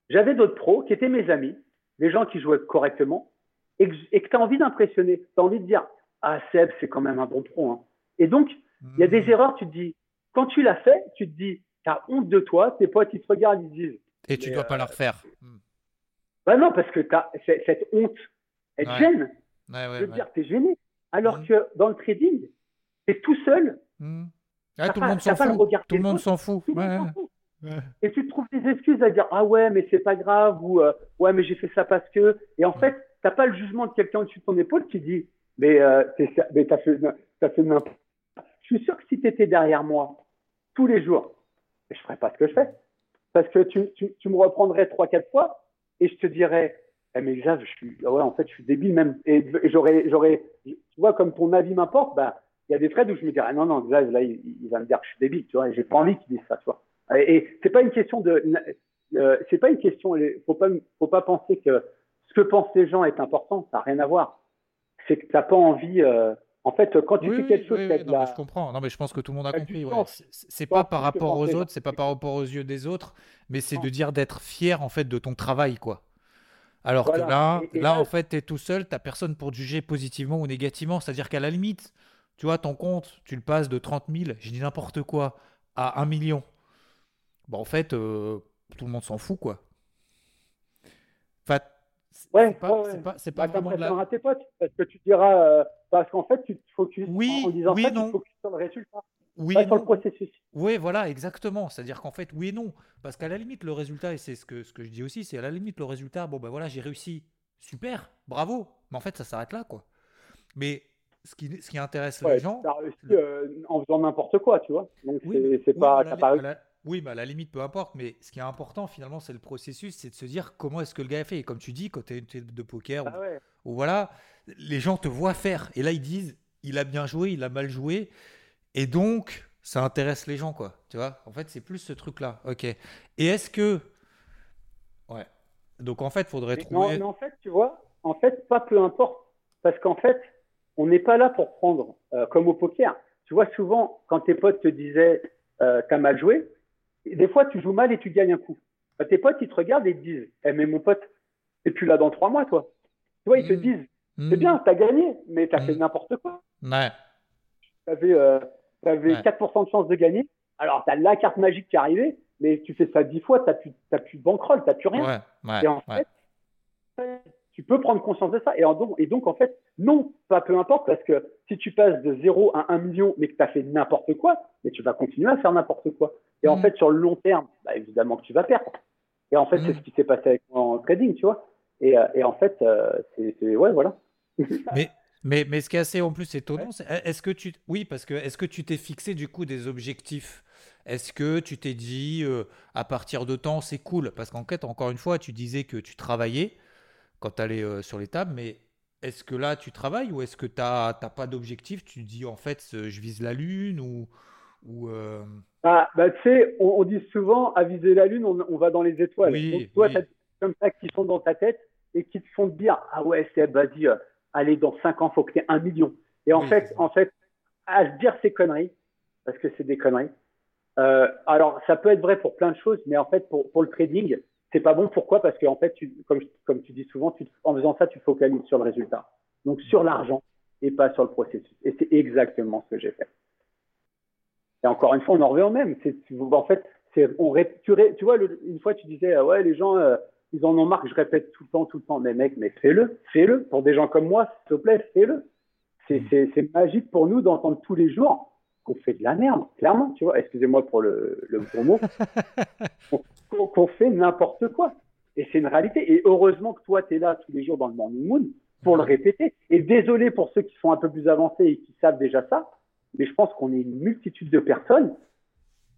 J'avais d'autres pros qui étaient mes amis, des gens qui jouaient correctement, et que, que tu as envie d'impressionner. Tu as envie de dire ah Seb, c'est quand même un bon pro. Hein. Et donc, il y a des mmh. erreurs, tu te dis, quand tu l'as fait, tu te dis, tu as honte de toi, tes potes, ils te regardent, ils disent. Et tu ne dois pas leur faire. Mmh. Bah non, parce que as, cette honte, elle gêne. je veux dire, tu es gêné. Alors mmh. que dans le trading, tu es tout seul. tout, le monde s'en fout. tout le monde s'en fout. Et tu te trouves des excuses à dire Ah ouais, mais c'est pas grave, ou euh, Ouais, mais j'ai fait ça parce que. Et en fait, tu n'as pas le jugement de quelqu'un au-dessus de ton épaule qui dit mais, euh, mais fait, as fait n'importe Je suis sûr que si tu étais derrière moi tous les jours, je ferais pas ce que je fais. Parce que tu, me reprendrais trois, quatre fois et je te dirais, eh mais Xav, je suis, ouais, en fait, je suis débile même. Et, j'aurais, tu vois, comme ton avis m'importe, bah, il y a des trades où je me dirais, non, non, Xav, là, il, va me dire que je suis débile, tu vois, et j'ai pas envie qu'il dise ça, tu vois. Et, et c'est pas une question de, euh, c'est pas une question, faut pas, faut pas penser que ce que pensent les gens est important, ça n'a rien à voir c'est que tu n'as pas envie. Euh, en fait, quand tu fais quelque chose, oui, je comprends. Non, mais je pense que tout le monde a compris. Ouais. C'est pas par rapport aux autres, c'est pas par rapport aux yeux des autres, mais c'est de dire d'être fier en fait de ton travail, quoi. Alors que là, là, en fait, tu es tout seul, tu personne pour te juger positivement ou négativement. C'est-à-dire qu'à la limite, tu vois, ton compte, tu le passes de 30 000, je dis n'importe quoi, à 1 million. Bon, en fait, euh, tout le monde s'en fout, quoi. Enfin, Ouais, c'est pas, ouais, pas, pas Bah, vraiment de la. tes potes parce que tu diras, euh, parce qu'en fait, tu te focuses Oui, en disant oui, ça, non. tu te focuses sur le résultat, Oui, pas sur le processus. Oui, voilà, exactement. C'est-à-dire qu'en fait, oui et non. Parce qu'à la limite, le résultat, et c'est ce que, ce que je dis aussi, c'est à la limite, le résultat, bon ben voilà, j'ai réussi. Super, bravo. Mais en fait, ça s'arrête là, quoi. Mais ce qui, ce qui intéresse Ouais, les gens. t'as réussi euh, en faisant n'importe quoi, tu vois. Donc Oui, c'est pas, oui, mais à la limite, peu importe. Mais ce qui est important, finalement, c'est le processus, c'est de se dire comment est-ce que le gars a fait. Et comme tu dis, quand tu es une table de poker, Ah ouais. ou, voilà, les gens te voient faire. Et là, ils disent, il a bien joué, il a mal joué. Et donc, ça intéresse les gens, quoi. Tu vois? En fait, c'est plus ce truc-là. Ok. Et est-ce que. Ouais. Donc, en fait, faudrait Mais, non, trouver. mais en fait, tu vois, en fait, pas peu importe. Parce qu'en fait, on n'est pas là pour prendre, euh, comme au poker. Tu vois, souvent, quand tes potes te disaient, euh, t'as mal joué, des fois, tu joues mal et tu gagnes un coup. Bah, tes potes, ils te regardent et te disent, eh, mais mon pote, t'es plus là dans trois mois, toi. Tu vois, ils te Mm. disent, c'est bien, t'as gagné, mais t'as Mm. fait n'importe quoi. Ouais. T'avais, euh, t'avais Ouais. 4% de chance de gagner. Alors, t'as la carte magique qui est arrivée, mais tu fais ça 10 fois, t'as plus, t'as plus de bankroll, t'as plus rien. Ouais. Ouais. Et en fait, tu peux prendre conscience de ça. Et, en donc, et donc, en fait, non, pas peu importe, parce que si tu passes de 0 à 1 million, mais que tu as fait n'importe quoi, mais tu vas continuer à faire n'importe quoi. Et en Mhm. fait, sur le long terme, bah, évidemment que tu vas perdre. Et en fait, c'est Mhm. ce qui s'est passé avec moi en trading, tu vois. Et, euh, et en fait, euh, c'est, ouais, voilà. <laughs> Mais, mais, mais ce qui est assez en plus étonnant, c'est est-ce que tu oui parce que est-ce que tu t'es fixé du coup des objectifs? Est-ce que tu t'es dit euh, à partir de temps c'est cool? Parce qu'en fait encore une fois tu disais que tu travaillais quand tu allais euh, sur les tables, mais est-ce que là tu travailles ou est-ce que tu n'as pas d'objectif? Tu dis en fait je vise la lune ou ou euh, Ah, bah, tu sais, on, on dit souvent, à viser la lune, on, on va dans les étoiles. Oui, Donc, toi, oui. tu as des trucs comme ça qui sont dans ta tête et qui te font te dire, ah ouais, c'est, vas-y, euh, allez, dans 5 ans, faut que tu aies un million. Et en Oui, fait, en fait, à se dire ces conneries, parce que c'est des conneries. Euh, alors, ça peut être vrai pour plein de choses, mais en fait, pour, pour le trading, c'est pas bon. Pourquoi? Parce qu'en fait, tu, comme, comme tu dis souvent, tu, en faisant ça, tu focalises sur le résultat. Donc, sur l'argent et pas sur le processus. Et c'est exactement ce que j'ai fait. Et encore une fois, on en revient au même. C'est, en fait, c'est, on ré- tu, ré- tu vois, le- une fois, tu disais, euh, ouais, les gens, euh, ils en ont marre que je répète tout le temps, tout le temps. Mais mec, mais fais-le, fais-le. Pour des gens comme moi, s'il te plaît, fais-le. C'est, c'est, c'est magique pour nous d'entendre tous les jours qu'on fait de la merde, clairement, tu vois. Excusez-moi pour le, le gros mot. <laughs> qu'on, qu'on fait n'importe quoi. Et c'est une réalité. Et heureusement que toi, tu es là tous les jours dans le Morning Moon pour le répéter. Et désolé pour ceux qui sont un peu plus avancés et qui savent déjà ça, mais je pense qu'on est une multitude de personnes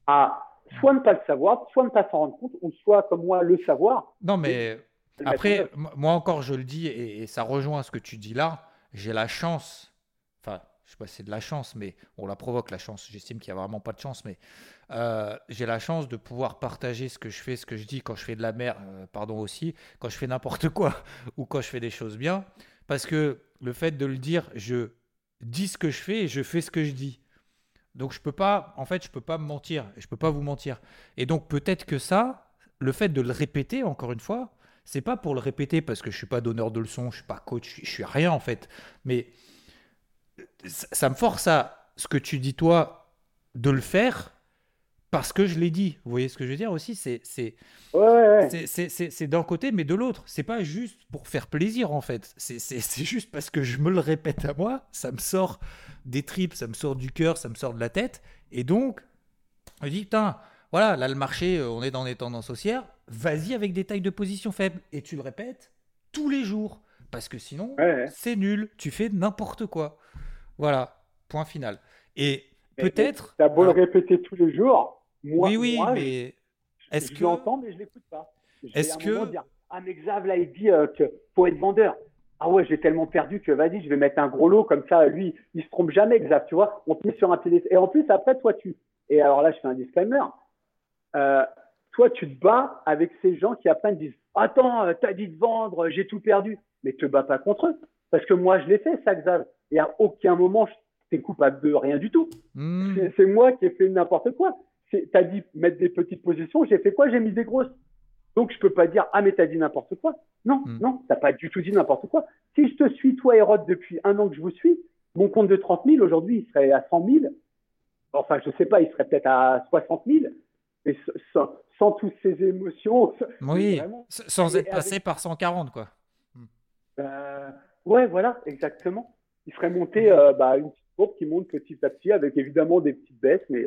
à soit ne pas le savoir, soit ne pas s'en rendre compte, ou soit comme moi le savoir. Non mais Après, moi encore, je le dis, et, et ça rejoint ce que tu dis là, j'ai la chance, enfin, je sais pas si c'est de la chance, mais on la provoque la chance, j'estime qu'il n'y a vraiment pas de chance, mais euh, j'ai la chance de pouvoir partager ce que je fais, ce que je dis quand je fais de la merde, euh, pardon aussi, quand je fais n'importe quoi, <laughs> ou quand je fais des choses bien, parce que le fait de le dire, je dis ce que je fais et je fais ce que je dis. Donc je peux pas, en fait, je peux pas me mentir, je peux pas vous mentir. Et donc peut-être que ça, le fait de le répéter encore une fois, c'est pas pour le répéter parce que je suis pas donneur de leçons, je suis pas coach, je suis- rien en fait. Mais ça, ça me force à ce que tu dis toi de le faire parce que je l'ai dit. Vous voyez ce que je veux dire aussi C'est c'est Ouais, ouais, ouais. c'est- d'un côté, mais de l'autre. C'est pas juste pour faire plaisir en fait. <laughs> C'est juste parce que je me le répète à moi, ça me sort des tripes, ça me sort du cœur, ça me sort de la tête. Et donc, je me dis, putain, voilà, là le marché, euh, on est dans des tendances haussières, vas-y avec des tailles de position faibles. Et tu le répètes tous les jours. Parce que sinon, Ouais, c'est nul, tu fais n'importe quoi. Voilà, point final. Et peut-être. T'as beau le répéter tous les jours. Moi, oui, oui, moi, mais je- est-ce je que. l'entends, mais je l'écoute pas. Je Est-ce que- dire, ah, mais Xav, là, il dit euh, que faut être vendeur. Ah ouais, j'ai tellement perdu que vas-y, je vais mettre un gros lot comme ça. Lui, il se trompe jamais, Xav, tu vois. On te met sur un pied. Et en plus, après, toi, tu. Et alors là, je fais un disclaimer. Euh, toi, tu te bats avec ces gens qui après disent Attends, euh, t'as dit de vendre, j'ai tout perdu. Mais te bats pas contre eux. Parce que moi, je l'ai fait, ça, Xav. Et à aucun moment, je t'es coupable de rien du tout. Hmm, C'est moi qui ai fait n'importe quoi. T'as dit mettre des petites positions, j'ai fait quoi? J'ai mis des grosses. Donc je peux pas dire ah mais t'as dit n'importe quoi. Non, Mm. non, t'as pas du tout dit n'importe quoi. Si je te suis toi Hérode depuis un an que je vous suis, mon compte de 30 000 aujourd'hui il serait à 100 000. Enfin je sais pas, il serait peut-être à 60 000. Mais sans, sans toutes ces émotions. <laughs> Oui, Vraiment. sans être avec- passé par 140, quoi. Euh, ouais, voilà, exactement. Il serait monté bah, une petite courbe qui monte petit à petit avec évidemment des petites baisses, mais.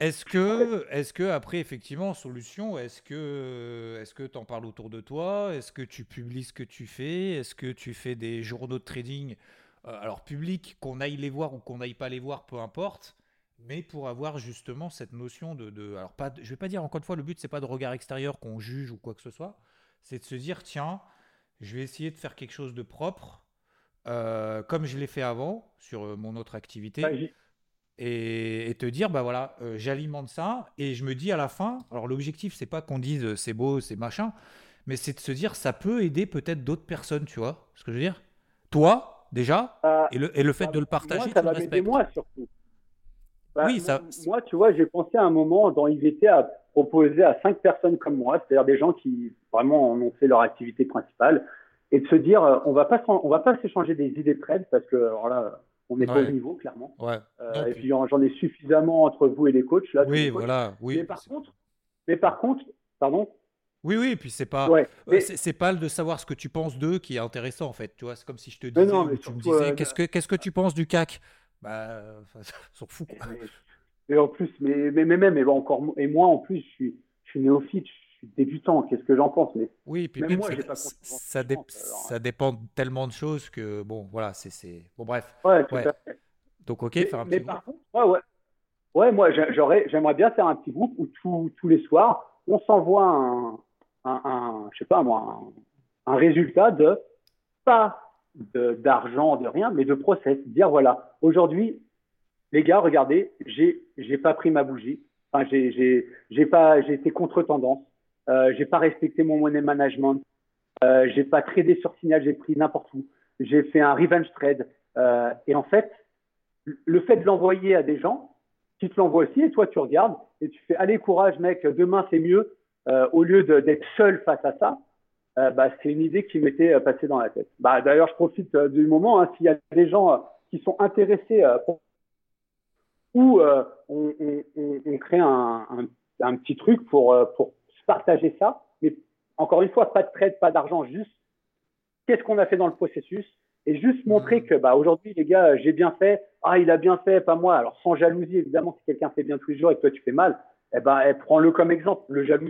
Est-ce que, est que après effectivement solution, est-ce que, est-ce t'en parles autour de toi, est-ce que tu publies ce que tu fais, est-ce que tu fais des journaux de trading, alors public, qu'on aille les voir ou qu'on n'aille pas les voir, peu importe, mais pour avoir justement cette notion de, alors pas, je vais pas dire encore une fois, le but c'est pas de regard extérieur qu'on juge ou quoi que ce soit, c'est de se dire tiens, je vais essayer de faire quelque chose de propre, euh, comme je l'ai fait avant sur euh, mon autre activité, et, te dire bah voilà, euh, j'alimente ça et je me dis à la fin, alors l'objectif c'est pas qu'on dise c'est beau, c'est machin, mais c'est de se dire ça peut aider peut-être d'autres personnes, tu vois, ce que je veux dire? Toi, déjà, et, le, et le fait de le partager, moi, ça va m'aider moi surtout. Bah, oui, ça... Moi, tu vois, j'ai pensé à un moment dans IVT à proposer à cinq personnes comme moi, c'est-à-dire des gens qui vraiment en ont fait leur activité principale, et de se dire, euh, on va pas, on va pas s'échanger des idées de trade parce que alors là, on n'est pas au niveau clairement. Ouais. Euh, et puis j'en ai suffisamment entre vous et les coachs là. Oui, voilà. Oui. Mais par contre, mais par contre, pardon? Oui, oui, et puis c'est pas, ouais, euh, c'est pas de savoir ce que tu penses d'eux qui est intéressant en fait. Tu vois, c'est comme si je te disais, non, mais tu me disais, qu'est-ce que, qu'est-ce que tu penses du CAC bah, <laughs> s'en fout. Quoi. Et, en plus, mais, mais, mais même, et encore, et moi en plus, je suis, je suis néophyte, je suis débutant. Qu'est-ce que j'en pense mais Oui, puis même, moi, ça, ça, dé ça, dépend tellement de choses que bon, voilà, c'est bon, bref. Ouais, tout. Donc ok, faire un mais petit par contre, ouais, ouais. Ouais, moi, j'aurais, j'aimerais bien faire un petit groupe où tous, tous les soirs, on s'envoie un, un, un, je sais pas moi, un, un résultat de pas d'argent, de, rien, mais de process. Dire voilà, aujourd'hui, les gars, regardez, j'ai j'ai pas pris ma bougie. Enfin, j'ai j'ai pas j'ai été contre tendance. Euh, j'ai pas respecté mon money management. Euh, j'ai pas tradé sur signal, j'ai pris n'importe où. J'ai fait un revenge trade. Euh, et en fait, le fait de l'envoyer à des gens, tu te l'envoies aussi et toi tu regardes et tu fais allez courage mec, demain c'est mieux. Euh, au lieu d'être seul face à ça, bah, c'est une idée qui m'était passée dans la tête. Bah, D'ailleurs, je profite du moment, hein, s'il y a des gens qui sont intéressés ou on, crée un, un, un, petit truc pour, pour partager ça, mais encore une fois, pas de trade, pas d'argent, juste qu'est-ce qu'on a fait dans le processus et juste montrer mmh. que bah, aujourd'hui, les gars, j'ai bien fait, ah, il a bien fait, pas moi. Alors, sans jalousie, évidemment, si quelqu'un fait bien tous les jours et que toi, tu fais mal, eh ben, eh, prends-le comme exemple. Le jaloux,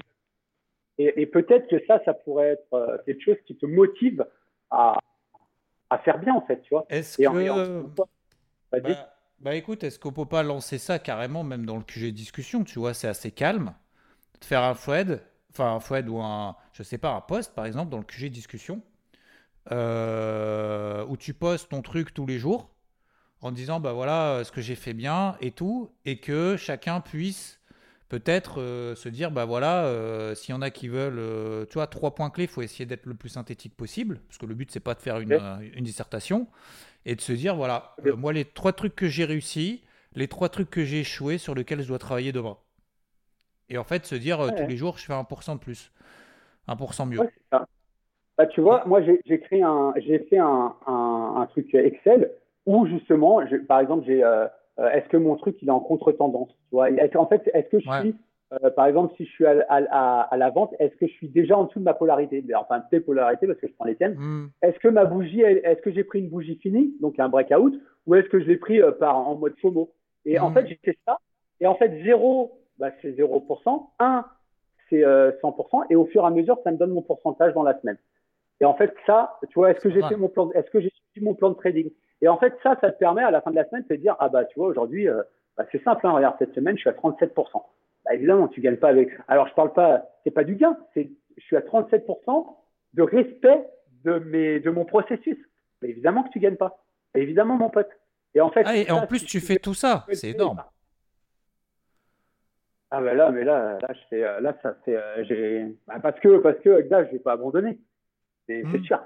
et, et peut-être que ça, ça pourrait être euh, quelque chose qui te motive à, à faire bien, en fait, tu vois. Est-ce que... bah, bah, écoute, est-ce qu'on peut pas lancer ça carrément, même dans le QG discussion, tu vois, c'est assez calme, de faire un thread, enfin un thread ou un, je sais pas, un post, par exemple, dans le QG discussion, euh, où tu postes ton truc tous les jours, en disant, bah voilà, ce que j'ai fait bien et tout, et que chacun puisse peut-être euh, se dire, bah voilà, euh, s'il y en a qui veulent, euh, tu vois, trois points clés, il faut essayer d'être le plus synthétique possible, parce que le but, c'est pas de faire une, une, dissertation, et de se dire, voilà, moi, les trois trucs que j'ai réussi, les trois trucs que j'ai échoué, sur lesquels je dois travailler demain. Et en fait, se dire, tous les jours, je fais 1% de plus, 1% mieux. Bah, tu vois, moi, j'ai créé un, j'ai fait un, un, un, truc Excel où, justement, par exemple, j'ai euh, est-ce que mon truc il est en contre-tendance tu vois? En fait, est-ce que je suis, euh, par exemple, si je suis à, à, à la vente, est-ce que je suis déjà en dessous de ma polarité? Enfin, tes polarités parce que je prends les tiennes. Hmm. Est-ce que ma bougie, est-ce que j'ai pris une bougie finie, donc un breakout, ou est-ce que je l'ai pris euh, par en mode FOMO? Et en hmm. fait, j'ai fait ça. Et en fait, 0, bah, c'est 0%, 1, c'est 100%, et au fur et à mesure, ça me donne mon pourcentage dans la semaine. Et en fait, ça, tu vois, est-ce que j'ai fait mon plan, est-ce que j'ai suivi mon plan de trading? Et en fait, ça, ça te permet à la fin de la semaine de te dire, ah bah tu vois, aujourd'hui, euh, bah, c'est simple, hein, regarde, cette semaine, je suis à 37%. Bah, évidemment, tu gagnes pas avec. Alors, je parle pas, c'est pas du gain, c'est je suis à 37% de respect de mes de mon processus. Mais évidemment que tu gagnes pas. évidemment, mon pote. Et en fait, ah, et en plus, tu, fais tout ça, c'est énorme. Ah ben là, mais là, là, euh, là, ça fait, euh, j'ai, bah, parce que, parce que, là, je vais pas abandonner. C'est mmh. sûr.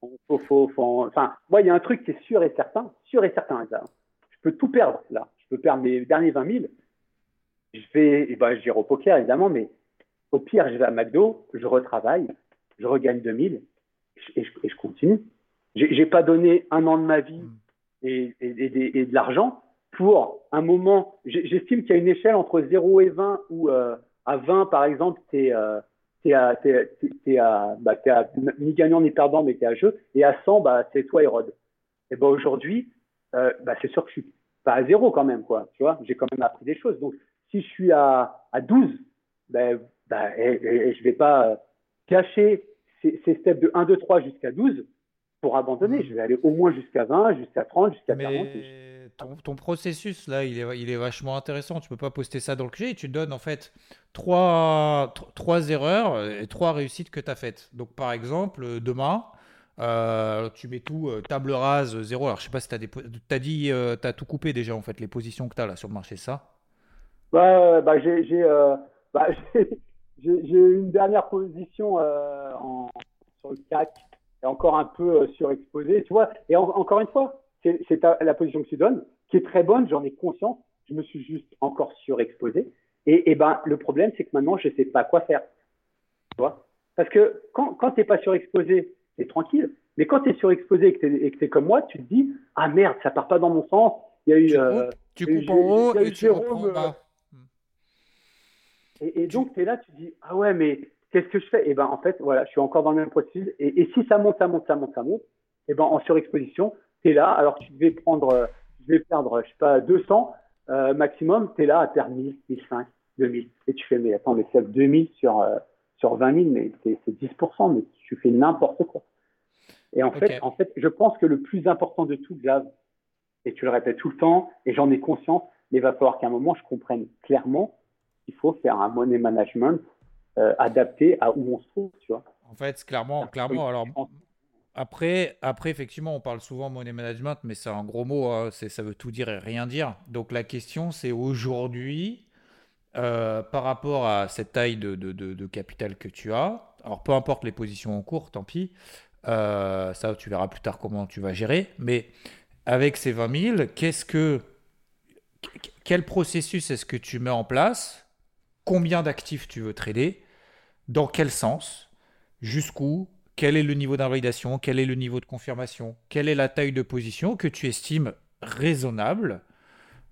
Faut, faut, faut, enfin, moi, il y a un truc qui est sûr et certain, sûr et certain, là. Je peux tout perdre, là. Je peux perdre mes derniers 20 000. Je vais, et eh ben, j'irai au poker, évidemment, mais au pire, je vais à McDo, je retravaille, je regagne 2000 et je, et je continue. J'ai pas donné un an de ma vie et, et, et, de l'argent pour un moment. J'estime qu'il y a une échelle entre 0 et 20 où euh, à 20, par exemple, tu es, euh, t'es, à, bah, ni gagnant ni perdant, mais t'es à jeu. Et à 100, bah, c'est toi et Rod. Et ben aujourd'hui, euh, bah, c'est sûr que je suis pas à zéro quand même, quoi. Tu vois, j'ai quand même appris des choses. Donc, si je suis à, à 12, ben, bah, et, et, je vais pas euh, cacher ces, ces steps de 1, 2, 3 jusqu'à 12 pour abandonner. Je vais aller au moins jusqu'à 20, jusqu'à 30, jusqu'à 40. Ton, processus là, il est, vachement intéressant. Tu peux pas poster ça dans le QG. Tu donnes en fait trois, erreurs et trois réussites que tu as faites. Donc par exemple, demain, euh, tu mets tout euh, table rase, zéro. Alors je sais pas si tu as, dit, euh, tu as tout coupé déjà en fait, les positions que tu as là sur le marché, ça? Bah, bah, J'ai <laughs> bah, une dernière position sur le CAC encore un peu surexposé, tu vois. Et encore une fois, c'est la position que tu donnes, qui est très bonne, j'en ai conscience. Je me suis juste encore surexposé. Et, et ben, le problème, c'est que maintenant, je ne sais pas quoi faire. Tu vois? Parce que quand, quand tu n'es pas surexposé, tu es tranquille. Mais quand tu es surexposé et que tu es, comme moi, tu te dis Ah merde, ça part pas dans mon sens. Il y a eu. Tu, euh, tu coupes en haut et tu reprends en bas. Et, et donc, tu es là, tu te dis Ah ouais, mais qu'est-ce que je fais? Et ben, en fait, voilà, je suis encore dans le même processus. Et, et si ça monte, ça monte, ça monte, ça monte, et ben, en surexposition, tu es là, alors tu devais prendre, je vais perdre, je sais pas, 200 euh, maximum, tu es là à perdre 1000, 1005, 2000. Et tu fais, mais attends, mais c'est 2000 sur, euh, sur 20 000, mais c'est 10%, mais tu fais n'importe quoi. Et en, fait, en fait, je pense que le plus important de tout, Xav, et tu le répètes tout le temps, et j'en ai conscience, mais il va falloir qu'à un moment, je comprenne clairement qu'il faut faire un money management euh, adapté à où on se trouve, tu vois. En fait, clairement, clairement, alors après, après, effectivement, on parle souvent money management, mais c'est un gros mot, hein, ça veut tout dire et rien dire. Donc la question, c'est aujourd'hui, euh, par rapport à cette taille de, de, de, capital que tu as, alors peu importe les positions en cours, tant pis, euh, ça tu verras plus tard comment tu vas gérer, mais avec ces 20 000, qu'est-ce que, quel processus est-ce que tu mets en place? Combien d'actifs tu veux trader? Dans quel sens? Jusqu'où? Quel est le niveau d'invalidation, quel est le niveau de confirmation, quelle est la taille de position que tu estimes raisonnable?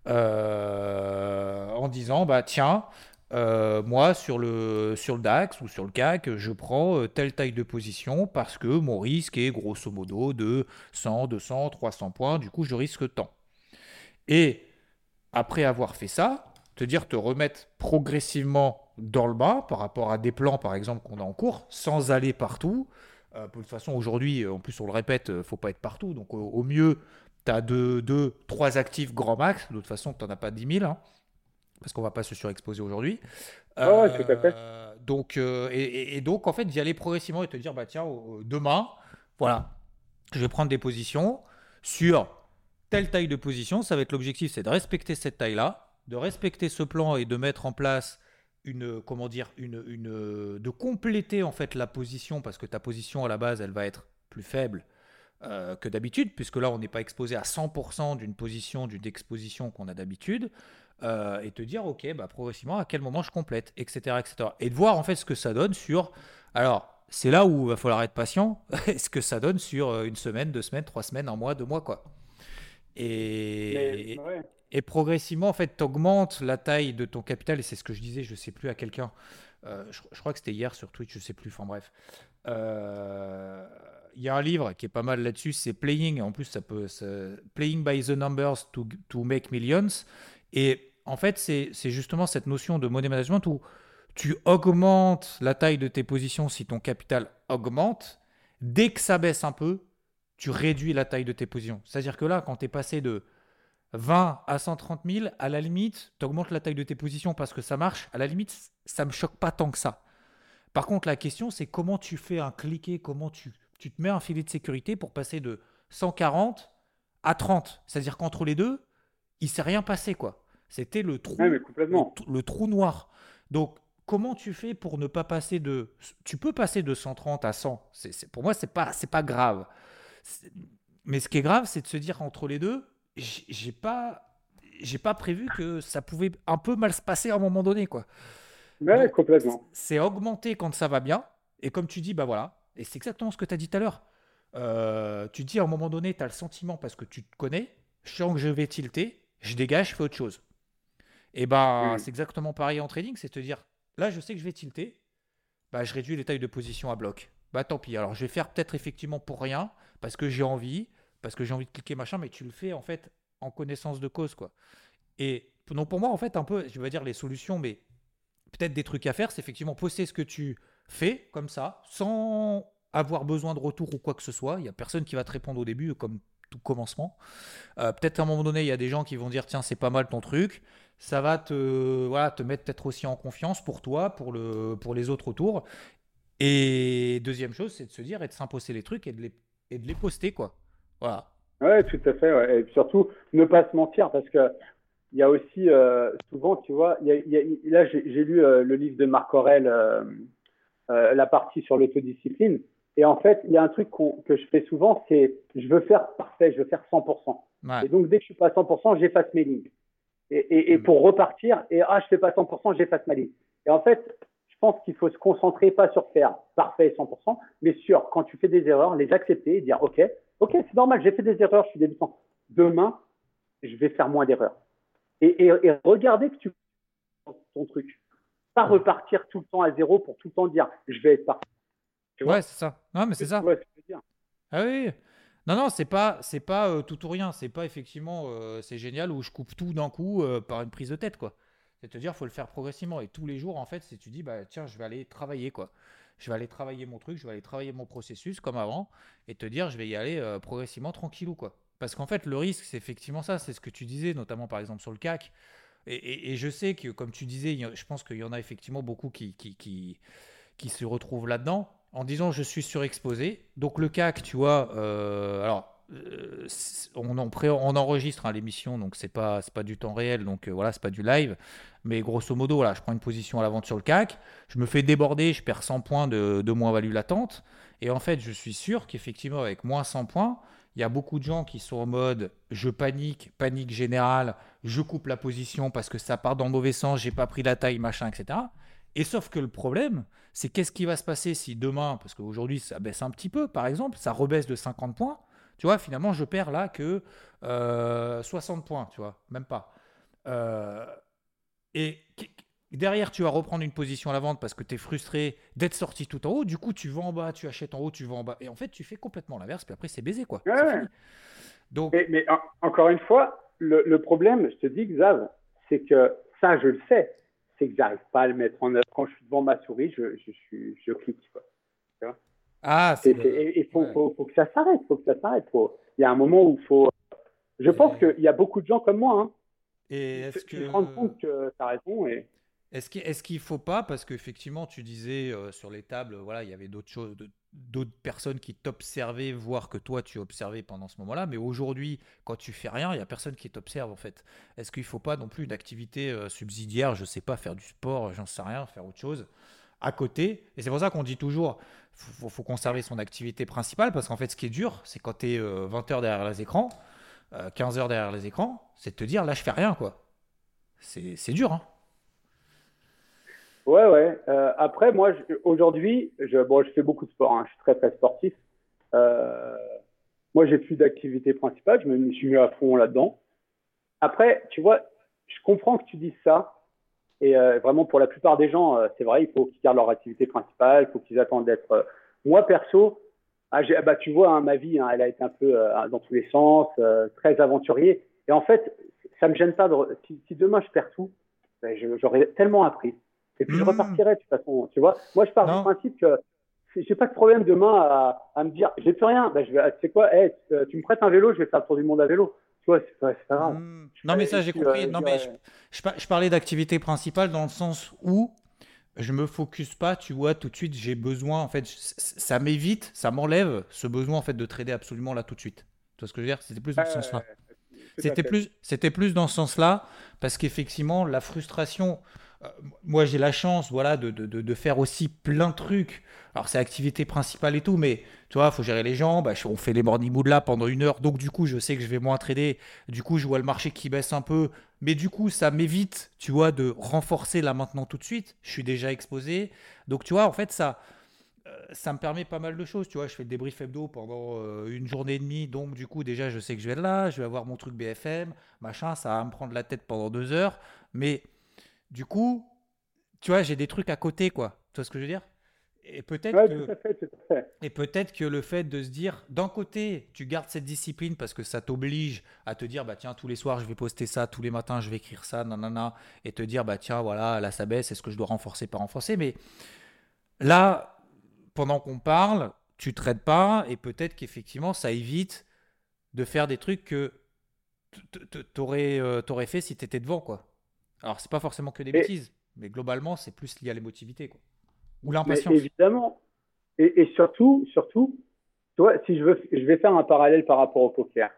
Euh, en disant bah tiens euh, moi sur le sur le DAX ou sur le CAC je prends euh, telle taille de position parce que mon risque est grosso modo de 100 200 300 points. Du coup je risque tant. Et après avoir fait ça te dire te remettre progressivement dans le bas par rapport à des plans par exemple qu'on a en cours sans aller partout euh, de toute façon, aujourd'hui, euh, en plus, on le répète, ne euh, faut pas être partout. Donc, au, mieux, tu as 2, deux, 3 actifs grand max. De toute façon, tu n'en as pas 10 000. Hein, parce qu'on va pas se surexposer aujourd'hui. Tout à fait. Donc, et, donc, en fait, d'y aller progressivement et te dire, bah tiens, demain, voilà, je vais prendre des positions sur telle taille de position. Ça va être l'objectif, c'est de respecter cette taille-là, de respecter ce plan et de mettre en place une comment dire une, une de compléter en fait la position parce que ta position à la base elle va être plus faible euh, que d'habitude puisque là on n'est pas exposé à 100% d'une position d'une exposition qu'on a d'habitude euh, et te dire ok bah progressivement à quel moment je complète etc etc et de voir en fait ce que ça donne sur alors c'est là où il va falloir être patient <laughs> ce que ça donne sur euh, une semaine deux semaines trois semaines un mois deux mois quoi. Et, et progressivement, en fait, tu augmentes la taille de ton capital, et c'est ce que je disais, je ne sais plus à quelqu'un, euh, je, crois que c'était hier sur Twitch, je ne sais plus, enfin bref. Euh, il y a un livre qui est pas mal là-dessus, c'est Playing, en plus ça peut, Playing by the Numbers to, to Make Millions. Et en fait, c'est justement cette notion de money management où tu augmentes la taille de tes positions si ton capital augmente. Dès que ça baisse un peu, tu réduis la taille de tes positions. C'est-à-dire que là, quand tu es passé de 20 à 130 000, à la limite, tu augmentes la taille de tes positions parce que ça marche. À la limite, ça me choque pas tant que ça. Par contre, la question, c'est comment tu fais un cliquet, comment tu, tu te mets un filet de sécurité pour passer de 140 à 30. C'est-à-dire qu'entre les deux, il s'est rien passé, quoi. C'était le trou, le, trou noir. Donc, comment tu fais pour ne pas passer de... Tu peux passer de 130 à 100. C'est, pour moi, c'est pas, c'est pas grave. Mais ce qui est grave, c'est de se dire entre les deux, j'ai pas j'ai pas prévu que ça pouvait un peu mal se passer à un moment donné quoi. Ouais, complètement. C'est augmenté quand ça va bien et comme tu dis bah voilà et c'est exactement ce que tu as dit tout à l'heure. Euh, tu dis à un moment donné, tu as le sentiment parce que tu te connais, je sens que je vais tilter, je dégage, je fais autre chose. Et ben c'est exactement pareil en trading, c'est te dire là je sais que je vais tilter, bah, je réduis les tailles de position à bloc. Bah tant pis. Alors je vais faire peut-être effectivement pour rien, parce que j'ai envie, parce que j'ai envie de cliquer machin, mais tu le fais en fait en connaissance de cause, quoi. Et donc pour moi, en fait, un peu, je vais dire les solutions, mais peut-être des trucs à faire, c'est effectivement poster ce que tu fais comme ça, sans avoir besoin de retour ou quoi que ce soit. Il n'y a personne qui va te répondre au début, comme tout commencement. Euh, peut-être à un moment donné, il y a des gens qui vont dire tiens, c'est pas mal ton truc. Ça va te, voilà, te mettre peut-être aussi en confiance pour toi, pour, le, pour les autres autour. Et deuxième chose, c'est de se dire et de s'imposer les trucs et de les, et de les poster, quoi. Voilà. Ouais, tout à fait. Et surtout, ne pas se mentir parce que il y a aussi euh, souvent, tu vois, y y a, là j'ai lu euh, le livre de Marc Aurel, euh, la partie sur l'autodiscipline. Et en fait, il y a un truc que je fais souvent, c'est je veux faire parfait, je veux faire 100%. Et donc, dès que je suis pas à 100%, j'efface mes lignes. Et, et, et, mm. pour repartir, et ah, je fais pas 100%, j'efface ma ligne. Et en fait, je pense qu'il faut se concentrer pas sur faire parfait 100%, mais sur quand tu fais des erreurs, les accepter et dire OK, OK, c'est normal, j'ai fait des erreurs, je suis débutant. Demain, je vais faire moins d'erreurs. Et, et, et regardez que tu ton truc. Pas repartir tout le temps à zéro pour tout le temps dire je vais être parfait ouais, c'est ça. Non, mais c'est ça. Ah oui. Non, non, c'est pas, c'est pas euh, tout ou rien. C'est pas effectivement, euh, c'est génial où je coupe tout d'un coup euh, par une prise de tête, quoi. C'est-à-dire, faut le faire progressivement. Et tous les jours, en fait, c'est tu dis, bah tiens, je vais aller travailler, quoi. Je vais aller travailler mon truc, je vais aller travailler mon processus comme avant, et te dire, je vais y aller progressivement, tranquillou, quoi. Parce qu'en fait, le risque, c'est effectivement ça. C'est ce que tu disais, notamment par exemple sur le CAC. Et, je sais que, comme tu disais, je pense qu'il y en a effectivement beaucoup qui, qui, qui, qui se retrouvent là-dedans en disant je suis surexposé. Donc le CAC, tu vois, euh, alors euh, on, en on enregistre hein, l'émission, donc c'est pas pas du temps réel, donc euh, voilà, c'est pas du live. Mais grosso modo, je prends une position à la vente sur le CAC, je me fais déborder, je perds 100 points de, de moins-value latente. Et en fait, je suis sûr qu'effectivement, avec moins 100 points, il y a beaucoup de gens qui sont en mode je panique, panique générale, je coupe la position parce que ça part dans le mauvais sens, j'ai pas pris la taille, machin, etc. Et sauf que le problème, c'est qu'est-ce qui va se passer si demain, parce qu'aujourd'hui ça baisse un petit peu par exemple, ça rebaisse de 50 points, tu vois, finalement je perds là que 60 euh, points, tu vois, même pas. Euh, et derrière tu vas reprendre une position à la vente parce que tu es frustré d'être sorti tout en haut, du coup tu vas en bas, tu achètes en haut, tu vas en bas, et en fait tu fais complètement l'inverse, puis après c'est baisé quoi. Donc... Mais, encore une fois, le, le problème, je te dis, Xav, c'est que ça je le sais c'est que j'arrive pas à le mettre en œuvre. Quand je suis devant ma souris, je, je, je, je clique. Quoi. Tu vois? Ah, c'est. Il faut, faut, faut, que ça s'arrête. Faut que ça s'arrête. Il y a un moment où il faut. Je pense qu'il y a beaucoup de gens comme moi. Hein, et est-ce que. Rends compte que as raison. Et... Est-ce qu'il ne faut pas, parce qu'effectivement, tu disais euh, sur les tables, voilà, il y avait d'autres choses, d'autres personnes qui t'observaient, voire que toi tu observais pendant ce moment-là. Mais aujourd'hui, quand tu fais rien, il y a personne qui t'observe en fait. Est-ce qu'il ne faut pas non plus une activité euh, subsidiaire, je sais pas, faire du sport, j'en sais rien, faire autre chose? À côté Et c'est pour ça qu'on dit toujours, faut, faut conserver son activité principale, parce qu'en fait, ce qui est dur, c'est quand tu es 20 heures derrière les écrans, 15 euh, heures derrière les écrans, c'est de te dire là, je fais rien quoi. C'est dur, hein. Ouais, ouais. Euh, après, moi, aujourd'hui, je, bon, je fais beaucoup de sport. Hein. Je suis très, très sportif. Euh, moi, j'ai plus d'activité principale. Je me suis mis à fond là-dedans. Après, tu vois, je comprends que tu dises ça. Et euh, vraiment, pour la plupart des gens, euh, c'est vrai, il faut qu'ils gardent leur activité principale. Il faut qu'ils attendent d'être. Euh, moi, perso, ah, bah, tu vois, hein, ma vie, hein, elle a été un peu euh, dans tous les sens, très aventurier. Et en fait, ça me gêne pas. De... Si, si demain je perds tout, ben, j'aurais tellement appris. Et puis je hmm. repartirai de toute façon. Tu vois, moi je pars du principe que j'ai pas de problème demain à, à me dire j'ai plus rien. Ben, je vais, tu sais quoi, hey, tu me prêtes un vélo, je vais faire le tour du monde à vélo. Tu vois, c'est pas, pas, grave. Hmm. Non mais ça j'ai compris. Euh, non mais je, je, parlais d'activité principale dans le sens où je me focus pas, tu vois, tout de suite j'ai besoin en fait, ça m'évite, ça m'enlève ce besoin en fait de trader absolument là tout de suite. Tu vois ce que je veux dire? C'était plus dans ce sens-là. C'était plus, c'était plus dans ce sens-là parce qu'effectivement la frustration euh, moi j'ai la chance voilà de, de, de, faire aussi plein de trucs. Alors c'est activité principale et tout mais tu vois faut gérer les gens bah, on fait les morning mood là pendant une heure. Donc du coup je sais que je vais moins trader. Du coup je vois le marché qui baisse un peu. Mais du coup ça m'évite tu vois de renforcer là maintenant tout de suite. Je suis déjà exposé. Donc tu vois en fait ça euh, ça me permet pas mal de choses, tu vois. Je fais le débrief hebdo pendant euh, une journée et demie, donc du coup, déjà, je sais que je vais être là, je vais avoir mon truc BFM, machin, ça va me prendre la tête pendant deux heures. Mais du coup, tu vois, j'ai des trucs à côté, quoi. Tu vois ce que je veux dire? Et peut-être que, et peut-être que le fait de se dire, d'un côté, tu gardes cette discipline parce que ça t'oblige à te dire, bah tiens, tous les soirs, je vais poster ça, tous les matins, je vais écrire ça, nanana, et te dire, bah tiens, voilà, là, ça baisse, est-ce que je dois renforcer, pas renforcer? Mais là, pendant qu'on parle, tu traites pas, et peut-être qu'effectivement, ça évite de faire des trucs que t'aurais euh, fait si tu étais devant, quoi. Alors, c'est pas forcément que des bêtises, mais globalement, c'est plus lié à l'émotivité, quoi. Ou l'impatience. Évidemment. Et, surtout, surtout, toi, si je veux, je vais faire un parallèle par rapport au poker.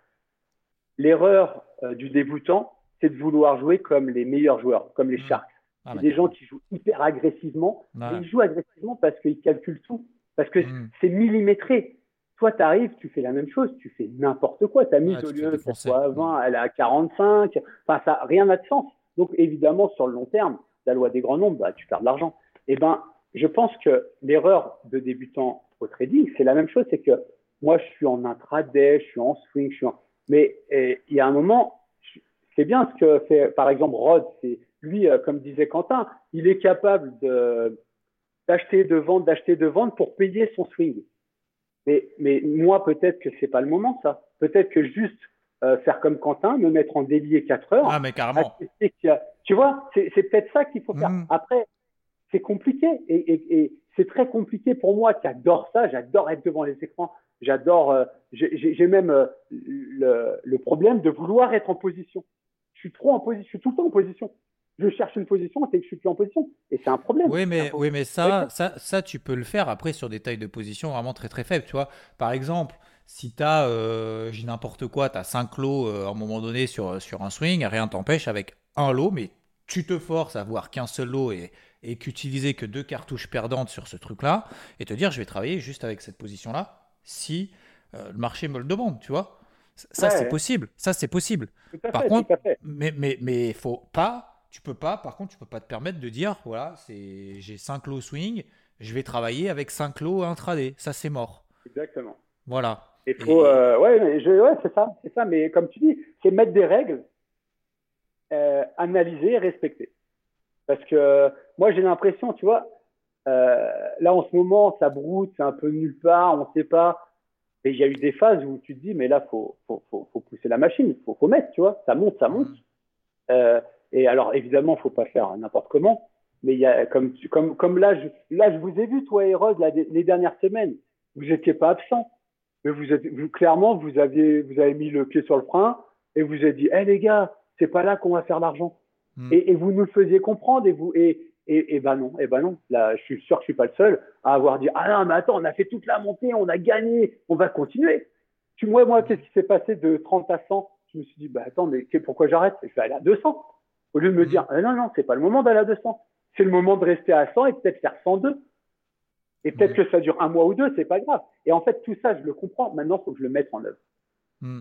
L'erreur euh, du débutant, c'est de vouloir jouer comme les meilleurs joueurs, comme les mmh. Sharks. Ah, c'est des gens qui jouent hyper agressivement. ils jouent agressivement parce qu'ils calculent tout, parce que mmh. c'est millimétré. Toi, tu arrives, tu fais la même chose, tu fais n'importe quoi. Ta mise au lieu de soit 20, elle est à 45. Enfin, ça, rien n'a de sens. Donc, évidemment, sur le long terme, la loi des grands nombres, bah, tu perds de l'argent. Eh ben, je pense que l'erreur de débutant au trading, c'est la même chose, c'est que moi, je suis en intraday, je suis en swing, je suis en... Mais il y a un moment, c'est bien ce que fait, par exemple, Rod. Lui, euh, comme disait Quentin, il est capable de d'acheter, de vendre, d'acheter, de vendre pour payer son swing. Mais, mais moi, peut-être que c'est pas le moment, ça. Peut-être que juste euh, faire comme Quentin, me mettre en délié 4 heures. Ah, mais carrément. Tu vois, c'est peut-être ça qu'il faut faire. Mmh. Après, c'est compliqué et, c'est très compliqué pour moi qui adore ça. J'adore être devant les écrans. J'adore. Euh, j'ai même euh, le, problème de vouloir être en position. Je suis trop en position. Je suis tout le temps en position. Je cherche une position, c'est que je suis plus en position. Et c'est un problème. Oui, mais, oui, mais ça, ça, ça, tu peux le faire après sur des tailles de position vraiment très très faibles. Tu vois, par exemple, si tu as, euh, j'ai n'importe quoi, tu as 5 lots à un moment donné sur, sur un swing, rien t'empêche avec un lot, mais tu te forces à voir qu'un seul lot et, et qu'utiliser que deux cartouches perdantes sur ce truc-là, et te dire je vais travailler juste avec cette position-là si euh, le marché me le demande, tu vois. Ça, c'est possible. Ça, c'est possible. Par contre, mais mais mais faut pas, tu peux pas. Par contre, tu peux pas te permettre de dire voilà, c'est j'ai 5 lots swing, je vais travailler avec 5 lots intraday. Ça, c'est mort. Exactement. Voilà. Il faut, euh, ouais, ouais c'est ça, c'est ça. Mais comme tu dis, c'est mettre des règles, euh, analyser respecter. Parce que moi, j'ai l'impression, tu vois, euh, là en ce moment, ça broute, c'est un peu nulle part, on ne sait pas. Et il y a eu des phases où tu te dis, mais là, faut, faut, faut, faut pousser la machine, faut, faut mettre, tu vois, ça monte, ça monte. Euh, et alors, évidemment, faut pas faire n'importe comment. Mais il y a, comme, comme, comme là, je, là, je vous ai vu, toi et Rod, les dernières semaines, vous n'étiez pas absent. Mais vous êtes, vous, clairement, vous aviez, vous avez mis le pied sur le frein et vous avez dit, hé hey, les gars, c'est pas là qu'on va faire l'argent. Hmm. Et, et, vous nous le faisiez comprendre et vous et et, et ben non, et ben non. Là, je suis sûr que je suis pas le seul à avoir dit ah non mais attends, on a fait toute la montée, on a gagné, on va continuer. Tu moi moi qu'est-ce qui s'est passé de 30 à 100 Je me suis dit bah attends mais pourquoi j'arrête? Je vais aller à 200 au lieu de me hmm. dire ah, non non c'est pas le moment d'aller à 200, c'est le moment de rester à 100 et peut-être faire 102. Et peut-être hmm. que ça dure un mois ou deux, c'est pas grave. Et en fait tout ça je le comprends. Maintenant faut que je le mette en œuvre.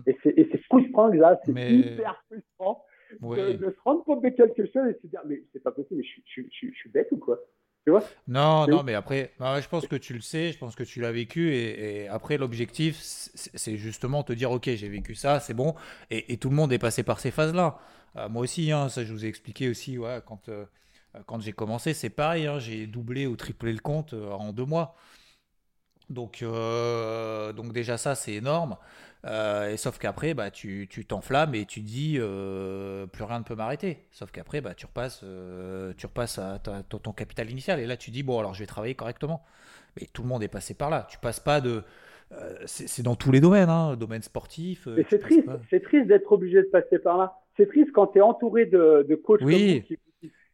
Et c'est frustrant, ça, c'est hyper frustrant de, se rendre compte de quelque chose et se dire, mais c'est pas possible, mais je, suis bête ou quoi? Tu vois? Non, non, mais après, bah, je pense que tu le sais, je pense que tu l'as vécu, et, après, l'objectif, c'est justement te dire, ok, j'ai vécu ça, c'est bon, et, tout le monde est passé par ces phases-là. Euh, moi aussi, hein, ça je vous ai expliqué aussi, ouais, quand, euh, quand j'ai commencé, c'est pareil, hein, j'ai doublé ou triplé le compte euh, en deux mois. Donc, donc déjà ça, c'est énorme. Euh, et sauf qu'après, bah, tu t'enflammes et tu dis euh, plus rien ne peut m'arrêter. Sauf qu'après, bah, tu repasses, euh, tu repasses à ton capital initial. Et là, tu dis bon, alors je vais travailler correctement. Mais tout le monde est passé par là. Tu passes pas de. c'est dans tous les domaines, hein, domaine sportif. c'est triste, c'est triste d'être obligé de passer par là. C'est triste quand tu es entouré de, de coachs oui. qui,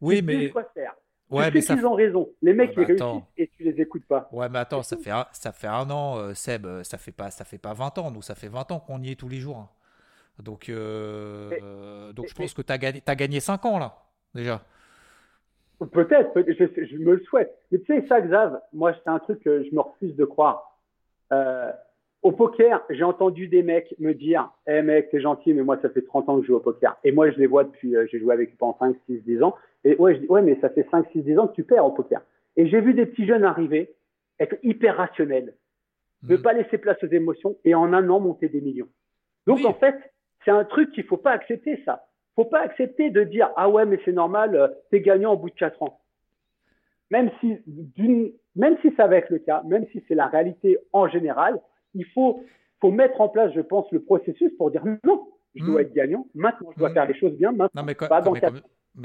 oui, mais. Quoi faire. Ouais, mais ça... qu'ils ont raison. Les mecs, ils réussissent et tu les écoutes pas. Ouais, mais attends, ça fait, un, ça fait un an, euh, Seb, euh, ça fait pas, ça fait pas 20 ans. Nous, ça fait 20 ans qu'on y est tous les jours. Hein. Donc, euh, donc je pense que tu as gagné, as gagné 5 ans, là, déjà. Peut-être, je, me le souhaite. Mais tu sais, ça, Xav, moi, c'est un truc que je me refuse de croire. au poker, j'ai entendu des mecs me dire Eh mec, t'es gentil, mais moi, ça fait 30 ans que je joue au poker. Et moi, je les vois depuis, j'ai joué avec eux pendant 5, 6, 10 ans. Et ouais, je dis, ouais, mais ça fait 5, 6, 10 ans que tu perds au poker. Et j'ai vu des petits jeunes arriver, être hyper rationnels, ne mm. pas laisser place aux émotions et en un an monter des millions. Donc en fait, c'est un truc qu'il faut pas accepter ça. Faut pas accepter de dire ah ouais mais c'est normal, euh, t'es gagnant au bout de 4 ans. même si, même si ça va être le cas, même si c'est la réalité en général, il faut, faut mettre en place, je pense, le processus pour dire non, je dois hmm. être gagnant, maintenant je dois hmm. faire les choses bien, maintenant mais, pas dans mais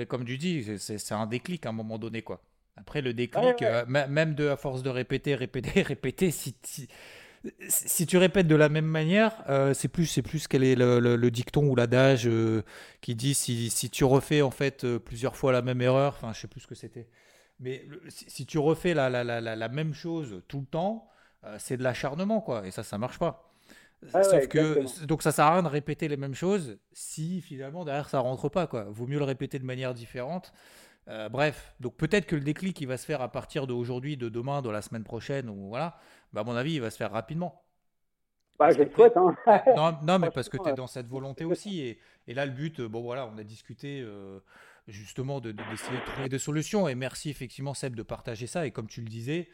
comme tu dis, c'est un déclic à un moment donné, quoi. Après, le déclic, euh, même de à force de répéter, répéter, <laughs> répéter, si, si, tu répètes de la même manière, euh, c'est plus, c'est plus quel est le, dicton ou l'adage euh, qui dit si, si, tu refais en fait plusieurs fois la même erreur, enfin, je sais plus ce que c'était. Mais si, tu refais la, la, la, la, même chose tout le temps, c'est de l'acharnement, quoi. Et ça, ça marche pas. Sauf que donc ça sert à rien de répéter les mêmes choses si finalement derrière ça rentre pas quoi. Vaut mieux le répéter de manière différente. Euh, bref, donc peut-être que le déclic il va se faire à partir d'aujourd'hui, de demain, de la semaine prochaine ou voilà. Bah, à mon avis, il va se faire rapidement. Bah, je le souhaite. Hein. non, mais parce que tu es dans cette volonté aussi. Et, et, là, le but, bon voilà, on a discuté euh, justement d'essayer de, de, trouver des solutions. Et merci effectivement, Seb, de partager ça. Et comme tu le disais,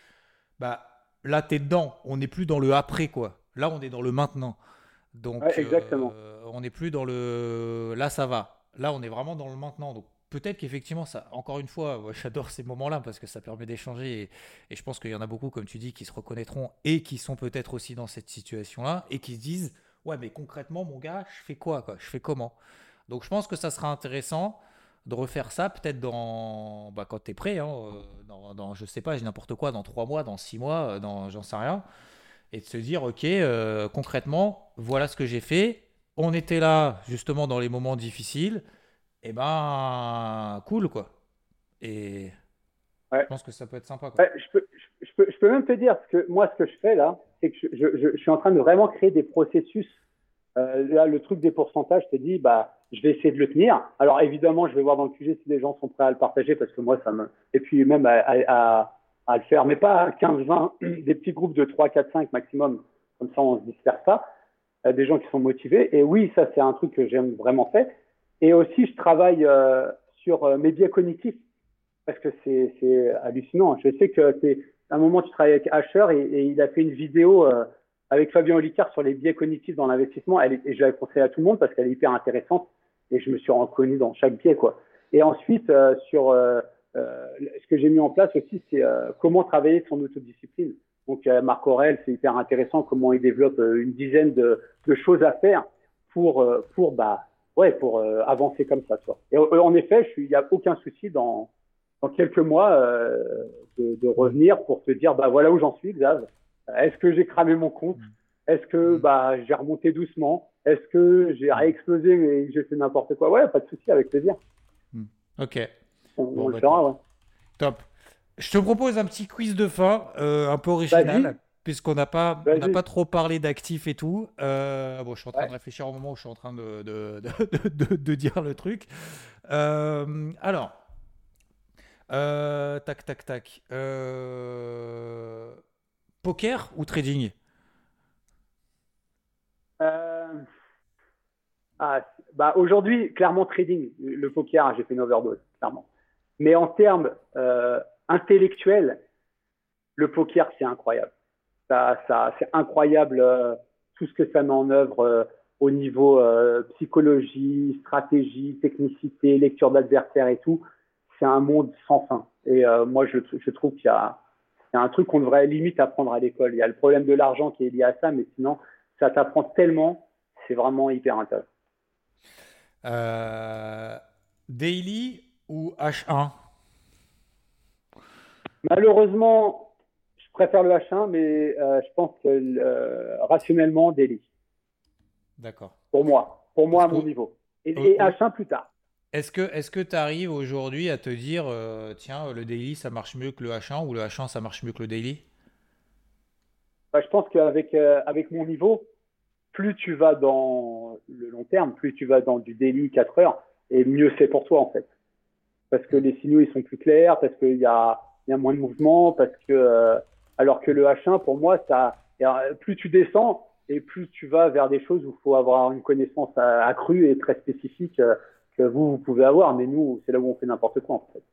bah là, tu es dedans. On n'est plus dans le après, quoi. Là, on est dans le maintenant. Donc, exactement. Euh, on n'est plus dans le là, ça va. Là, on est vraiment dans le maintenant. Donc, peut-être qu'effectivement, ça, encore une fois, <laughs> j'adore ces moments-là parce que ça permet d'échanger. Et, je pense qu'il y en a beaucoup, comme tu dis, qui se reconnaîtront et qui sont peut-être aussi dans cette situation-là et qui se disent Ouais, mais concrètement, mon gars, je fais quoi, quoi? Je fais comment? Donc, je pense que ça sera intéressant de refaire ça peut-être dans bah, quand tu es prêt, hein, euh, dans, dans, je sais pas, n'importe quoi, dans trois mois, dans six mois, euh, dans j'en sais rien et de se dire, ok, euh, concrètement, voilà ce que j'ai fait. On était là justement dans les moments difficiles. Et eh ben, cool quoi. Et je pense que ça peut être sympa. je, peux, je, peux, je, peux, même te dire que moi, ce que je fais là, c'est que je, je, suis en train de vraiment créer des processus. Euh, là, le truc des pourcentages, je t'ai dit, bah, je vais essayer de le tenir. Alors évidemment, je vais voir dans le QG si les gens sont prêts à le partager parce que moi, ça me. Et puis même à à le faire, mais pas 15-20, <clears throat> des petits groupes de 3, 4, 5 maximum, comme ça on se disperse pas, euh, des gens qui sont motivés. Et oui, ça c'est un truc que j'aime vraiment faire. Et aussi, je travaille euh, sur euh, mes biais cognitifs, parce que c'est hallucinant. Je sais que c'est un moment tu travailles avec Asher et, et, il a fait une vidéo avec Fabien Olicard sur les biais cognitifs dans l'investissement. Et je l'avais conseillé à tout le monde parce qu'elle est hyper intéressante et je me suis reconnu dans chaque biais quoi. Et ensuite sur euh, ce que j'ai mis en place aussi, c'est euh, comment travailler son autodiscipline. Donc euh, Marc Aurel, c'est hyper intéressant comment il développe une dizaine de, de, choses à faire pour pour bah ouais pour avancer comme ça. Toi. Et en effet, il n'y a aucun souci dans dans quelques mois de, de, revenir pour te dire bah voilà où j'en suis, Xav. Est-ce que j'ai cramé mon compte? Est-ce que bah j'ai remonté doucement? Est-ce que j'ai réexplosé et j'ai fait n'importe quoi? Ouais, pas de souci, avec plaisir. Ok. Bah, top. Je te propose un petit quiz de fin, euh, un peu original, puisqu'on n'a pas, pas trop parlé d'actifs et tout. Euh, bon, je suis en train de réfléchir au moment où je suis en train de, de, de, <laughs> de dire le truc. Euh, alors, tac, tac, tac. poker ou trading? Ah, bah aujourd'hui, clairement trading. Le poker, j'ai fait une overdose, clairement. Mais en termes euh, intellectuels, le poker, c'est incroyable. Ça, c'est incroyable euh, tout ce que ça met en œuvre euh, au niveau psychologie, stratégie, technicité, lecture d'adversaire et tout. C'est un monde sans fin. Et moi, je, trouve qu'il y y a un truc qu'on devrait limite apprendre à l'école. Il y a le problème de l'argent qui est lié à ça, mais sinon, ça t'apprend tellement. C'est vraiment hyper intéressant. daily ou H1 Malheureusement, je préfère le H1, mais euh, je pense que euh, rationnellement, Daily. D'accord. Pour moi, pour moi à mon niveau. Et, H1 plus tard. Est-ce que est-ce que tu arrives aujourd'hui à te dire euh, tiens le daily ça marche mieux que le H1 ou le H1 ça marche mieux que le daily bah, Je pense qu'avec avec mon niveau, plus tu vas dans le long terme, plus tu vas dans du daily 4 heures, et mieux c'est pour toi en fait parce que les signaux ils sont plus clairs, parce qu'il y a, y a moins de mouvement, parce que euh, alors que le H1 pour moi ça plus tu descends et plus tu vas vers des choses où il faut avoir une connaissance accrue et très spécifique euh, que vous vous pouvez avoir, mais nous c'est là où on fait n'importe quoi en fait.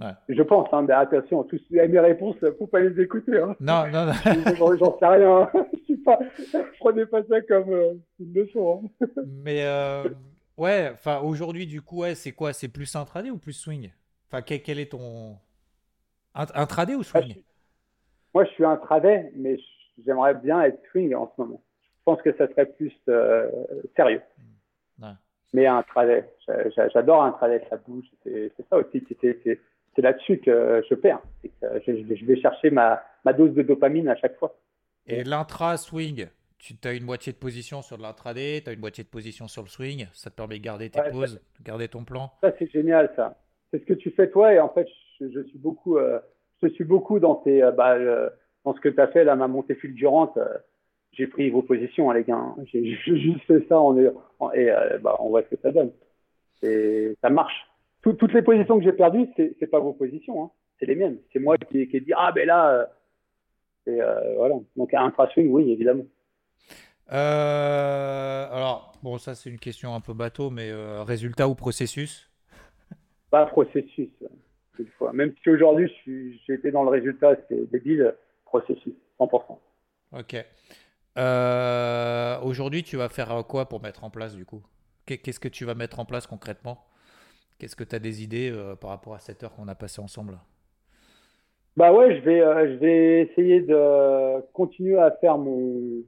Ouais. Je pense, hein, mais attention, tous mes réponses, faut pas les écouter. Hein. Non, non, non. <laughs> J'en sais rien. <laughs> Je suis pas, prenez pas ça comme euh, une leçon. Hein. Mais euh, Ouais, enfin aujourd'hui du coup, ouais, c'est quoi? C'est plus intraday ou plus swing? Enfin, quel, est ton. Un, tradé ou swing? Moi, je suis un tradé, mais j'aimerais bien être swing en ce moment. Je pense que ça serait plus euh, sérieux. Mais un tradé, j'adore un tradé, ça bouge. C'est ça aussi. C'est là-dessus que je perds. je, vais chercher ma, ma dose de dopamine à chaque fois. Et l'intra-swing, tu as une moitié de position sur de l'intraday, tu as une moitié de position sur le swing, ça te permet de garder tes pauses, de garder ton plan. Ça, c'est génial, ça. C'est ce que tu fais toi, et en fait, je, suis beaucoup, euh, je suis beaucoup dans, tes, euh, bah, dans ce que tu as fait, là, ma montée fulgurante. Euh, j'ai pris vos positions, hein, les gars. Hein. J'ai <laughs> juste fait ça on est, et bah, on voit ce que ça donne. Et ça marche. toutes les positions que j'ai perdues, c'est pas vos positions, hein. c'est les miennes. C'est moi qui, qui ai dit, ah ben là, et voilà. Donc un swing, oui, évidemment. Euh, alors, bon, ça c'est une question un peu bateau, mais euh, résultat ou processus? Pas processus, une fois. Même si aujourd'hui été dans le résultat, c'est débile, processus, 100%. Ok. Euh, aujourd'hui, tu vas faire quoi pour mettre en place du coup? Qu'est-ce que tu vas mettre en place concrètement? Qu'est-ce que tu as des idées par rapport à cette heure qu'on a passée ensemble? Bah ouais, je vais, je vais essayer de continuer à faire mon,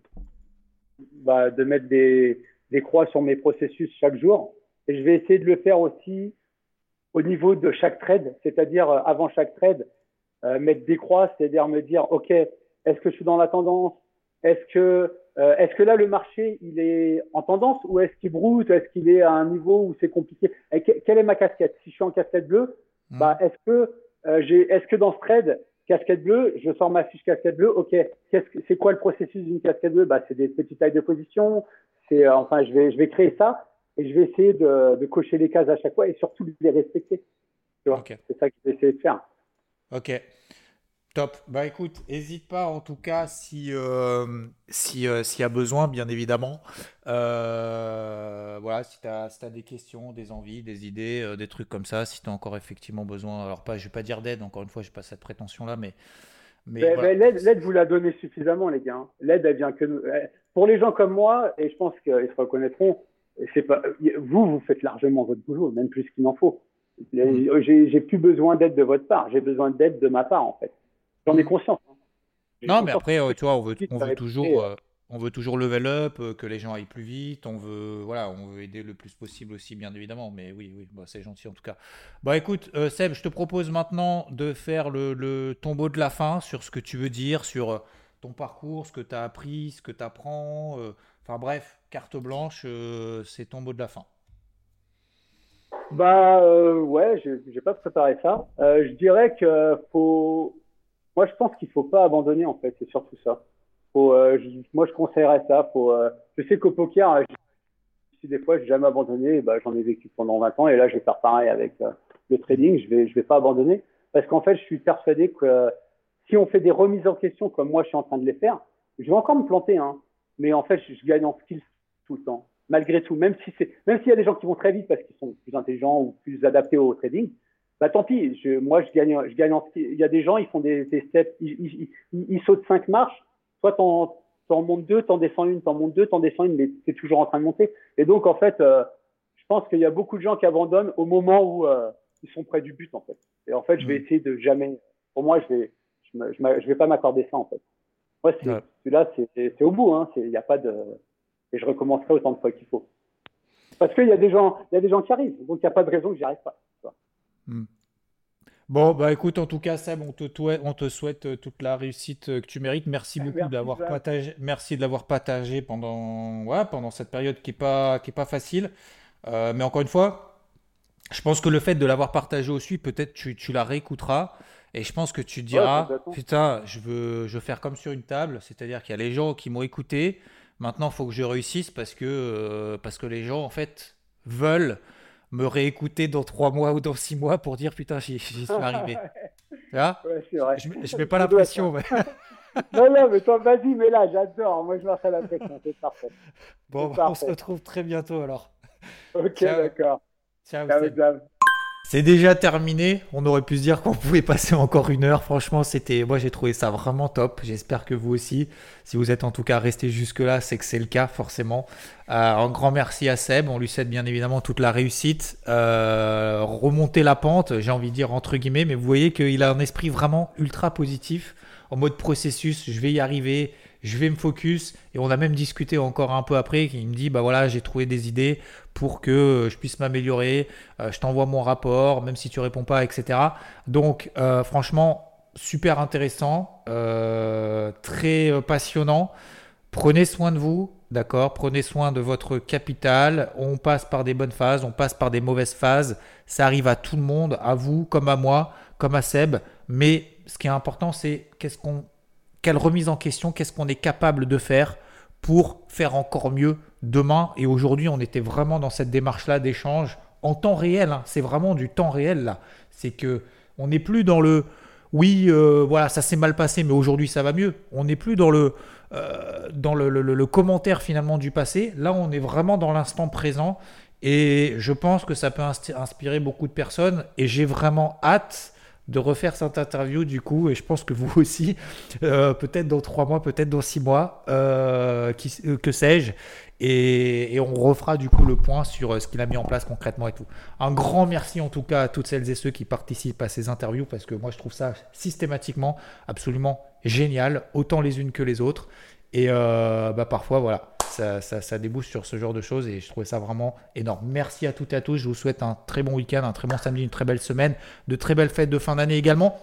bah, de mettre des, des croix sur mes processus chaque jour. Et je vais essayer de le faire aussi au niveau de chaque trade, c'est-à-dire euh, avant chaque trade, euh, mettre des croix, c'est-à-dire me dire, OK, est-ce que je suis dans la tendance? Est-ce que, euh, est-ce que là, le marché, il est en tendance ou est-ce qu'il broute? Est-ce qu'il est à un niveau où c'est compliqué? Et Quelle est ma casquette? Si je suis en casquette bleue, mmh. bah, est-ce que, j'ai, est-ce que dans ce trade, casquette bleue, je sors ma fiche casquette bleue. Ok, c'est quoi le processus d'une casquette bleue? Bah, c'est des petites tailles de position. C'est euh, enfin, je vais je vais créer ça et je vais essayer de, de cocher les cases à chaque fois et surtout de les respecter. C'est ça que je vais essayer de faire. Ok. Top. Bah écoute, n'hésite pas en tout cas si euh, si euh, s'il y a besoin, bien évidemment. Euh, voilà, si tu as, des questions, des envies, des idées, des trucs comme ça, si tu as encore effectivement besoin. Alors pas, je vais pas dire d'aide. Encore une fois, j'ai pas cette prétention là, mais mais, l'aide, vous la donnez suffisamment, les gars. Hein. L'aide, elle vient que nous. Pour les gens comme moi, et je pense qu'ils se reconnaîtront, c'est pas vous, vous faites largement votre boulot, même plus qu'il n'en faut. Mmh. J'ai plus besoin d'aide de votre part, j'ai besoin d'aide de ma part en fait. J'en ai conscience. Hein. Non, mais après, tu vois, on veut, on veut toujours, euh, on veut toujours level up, euh, que les gens aillent plus vite. On veut, voilà, on veut aider le plus possible aussi, bien évidemment. Mais oui, oui, bah, c'est gentil en tout cas. Bah écoute, euh, Seb, je te propose maintenant de faire le, le, tombeau de la fin sur ce que tu veux dire, sur ton parcours, ce que tu as appris, ce que tu apprends. Enfin bref, carte blanche, c'est tombeau de la fin. Bah ouais, j'ai pas préparé ça. je dirais que faut moi, je pense qu'il faut pas abandonner, en fait. C'est surtout ça. Euh, moi, je conseillerais ça. Euh, je sais qu'au poker, si des fois, j'ai jamais abandonné. Bah, j'en ai vécu pendant 20 ans. Et là, je vais faire pareil avec le trading. Je vais, je vais pas abandonner. Parce qu'en fait, je suis persuadé que si on fait des remises en question comme moi, je suis en train de les faire, je vais encore me planter. Hein. Mais en fait, je, gagne en skills tout le temps. Malgré tout. Même si c'est, même s'il y a des gens qui vont très vite parce qu'ils sont plus intelligents ou plus adaptés au trading, bah tant pis, je, moi je gagne, je gagne. En, il y a des gens, ils font des, des steps, ils, ils, ils, sautent cinq marches, soit t'en, t'en montes deux, t'en descends une, t'en montes deux, t'en descends une, mais t'es toujours en train de monter. Et donc en fait, euh, je pense qu'il y a beaucoup de gens qui abandonnent au moment où euh, ils sont près du but en fait. Et en fait, je vais mmh. essayer de jamais. Pour moi, je vais, je, me, je, vais pas m'accorder ça en fait. Moi, c'est, celui-là, c'est, c'est au bout. Hein. Il n'y a pas de. Et je recommencerai autant de fois qu'il faut. Parce qu'il y a des gens, il y a des gens qui arrivent, donc il n'y a pas de raison que j'y arrive pas. Hmm. Bon, bah écoute, en tout cas, Seb, on te, on te souhaite euh, toute la réussite euh, que tu mérites. Merci beaucoup d'avoir partagé, merci de l'avoir partagé pendant, ouais, pendant cette période qui n'est pas, qui est pas facile. Euh, mais encore une fois, je pense que le fait de l'avoir partagé aussi, peut-être tu, tu la réécouteras. Et je pense que tu te diras, putain, je veux, je veux faire comme sur une table. C'est-à-dire qu'il y a les gens qui m'ont écouté. Maintenant, il faut que je réussisse parce que, parce que les gens, en fait, veulent me réécouter dans trois mois ou dans six mois pour dire putain, j'y suis arrivé. <laughs> je, je mets pas la pression. <laughs> non, non, mais toi, vas-y, mais là, j'adore. Moi, je marche à la pression, c'est parfait. Bon, on se retrouve très bientôt alors. Ok, d'accord. Ciao, ciao. C'est déjà terminé. On aurait pu se dire qu'on pouvait passer encore une heure. Franchement, c'était, moi j'ai trouvé ça vraiment top. J'espère que vous aussi, si vous êtes en tout cas resté jusque là, c'est que c'est le cas forcément. Euh, un grand merci à Seb. On lui souhaite bien évidemment toute la réussite. Euh, remonter la pente, j'ai envie de dire entre guillemets, mais vous voyez qu'il a un esprit vraiment ultra positif en mode processus. Je vais y arriver je vais me focus. Et on a même discuté encore un peu après. Il me dit bah voilà, j'ai trouvé des idées pour que je puisse m'améliorer. Euh, je t'envoie mon rapport, même si tu réponds pas, etc. Donc, euh, franchement, super intéressant, euh, très passionnant. Prenez soin de vous, d'accord? Prenez soin de votre capital. On passe par des bonnes phases, on passe par des mauvaises phases. Ça arrive à tout le monde, à vous, comme à moi, comme à Seb. Mais ce qui est important, c'est qu'est-ce qu'on quelle remise en question, qu'est-ce qu'on est capable de faire pour faire encore mieux demain. Et aujourd'hui, on était vraiment dans cette démarche-là d'échange en temps réel. Hein. C'est vraiment du temps réel là. C'est que on n'est plus dans le oui, euh, voilà, ça s'est mal passé, mais aujourd'hui ça va mieux. On n'est plus dans le euh, dans le, commentaire finalement du passé. Là, on est vraiment dans l'instant présent. Et je pense que ça peut inspirer beaucoup de personnes. Et j'ai vraiment hâte de refaire cette interview du coup, et je pense que vous aussi, euh, peut-être dans trois mois, peut-être dans six mois, euh, euh, que sais-je, et, on refera du coup le point sur ce qu'il a mis en place concrètement et tout. Un grand merci en tout cas à toutes celles et ceux qui participent à ces interviews, parce que moi je trouve ça systématiquement absolument génial, autant les unes que les autres, et bah, parfois voilà, ça, débouche sur ce genre de choses et je trouvais ça vraiment énorme. Merci à toutes et à tous. Je vous souhaite un très bon week-end, un très bon samedi, une très belle semaine, de très belles fêtes de fin d'année également.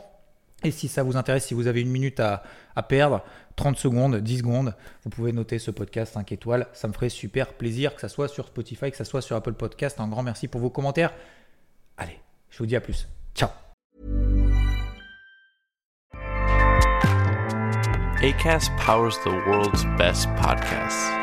Et si ça vous intéresse, si vous avez une minute à, perdre, 30 secondes, 10 secondes, vous pouvez noter ce podcast 5 étoiles. Ça me ferait super plaisir que ça soit sur Spotify, que ça soit sur Apple Podcast. Un grand merci pour vos commentaires. Allez, je vous dis à plus. Ciao. ACAST powers the world's best podcasts.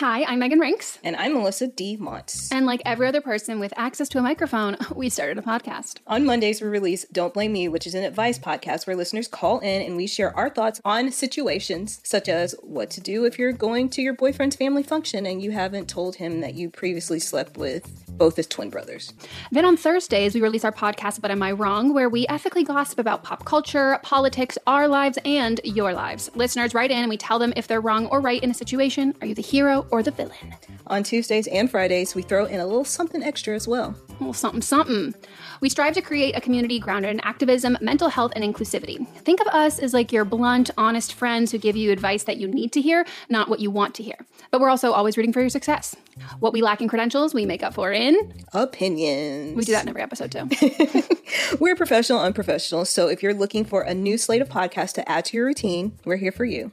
Hi, I'm Megan Rinks. And I'm Melissa D. Montz. And like every other person with access to a microphone, <laughs> we started a podcast. On Mondays, we release Don't Blame Me, which is an advice podcast where listeners call in and we share our thoughts on situations such as what to do if you're going to your boyfriend's family function and you haven't told him that you previously slept with both his twin brothers. Then on Thursdays, we release our podcast, But Am I Wrong, where we ethically gossip about pop culture, politics, our lives, and your lives. Listeners write in and we tell them if they're wrong or right in a situation. Are you the hero or the villain? On Tuesdays and Fridays, we throw in a little something extra as well. A little something, something. We strive to create a community grounded in activism, mental health, and inclusivity. Think of us as like your blunt, honest friends who give you advice that you need to hear, not what you want to hear. But we're also always rooting for your success. What we lack in credentials, we make up for in opinions. We do that in every episode too. <laughs> we're professional, unprofessional. So if you're looking for a new slate of podcasts to add to your routine, we're here for you.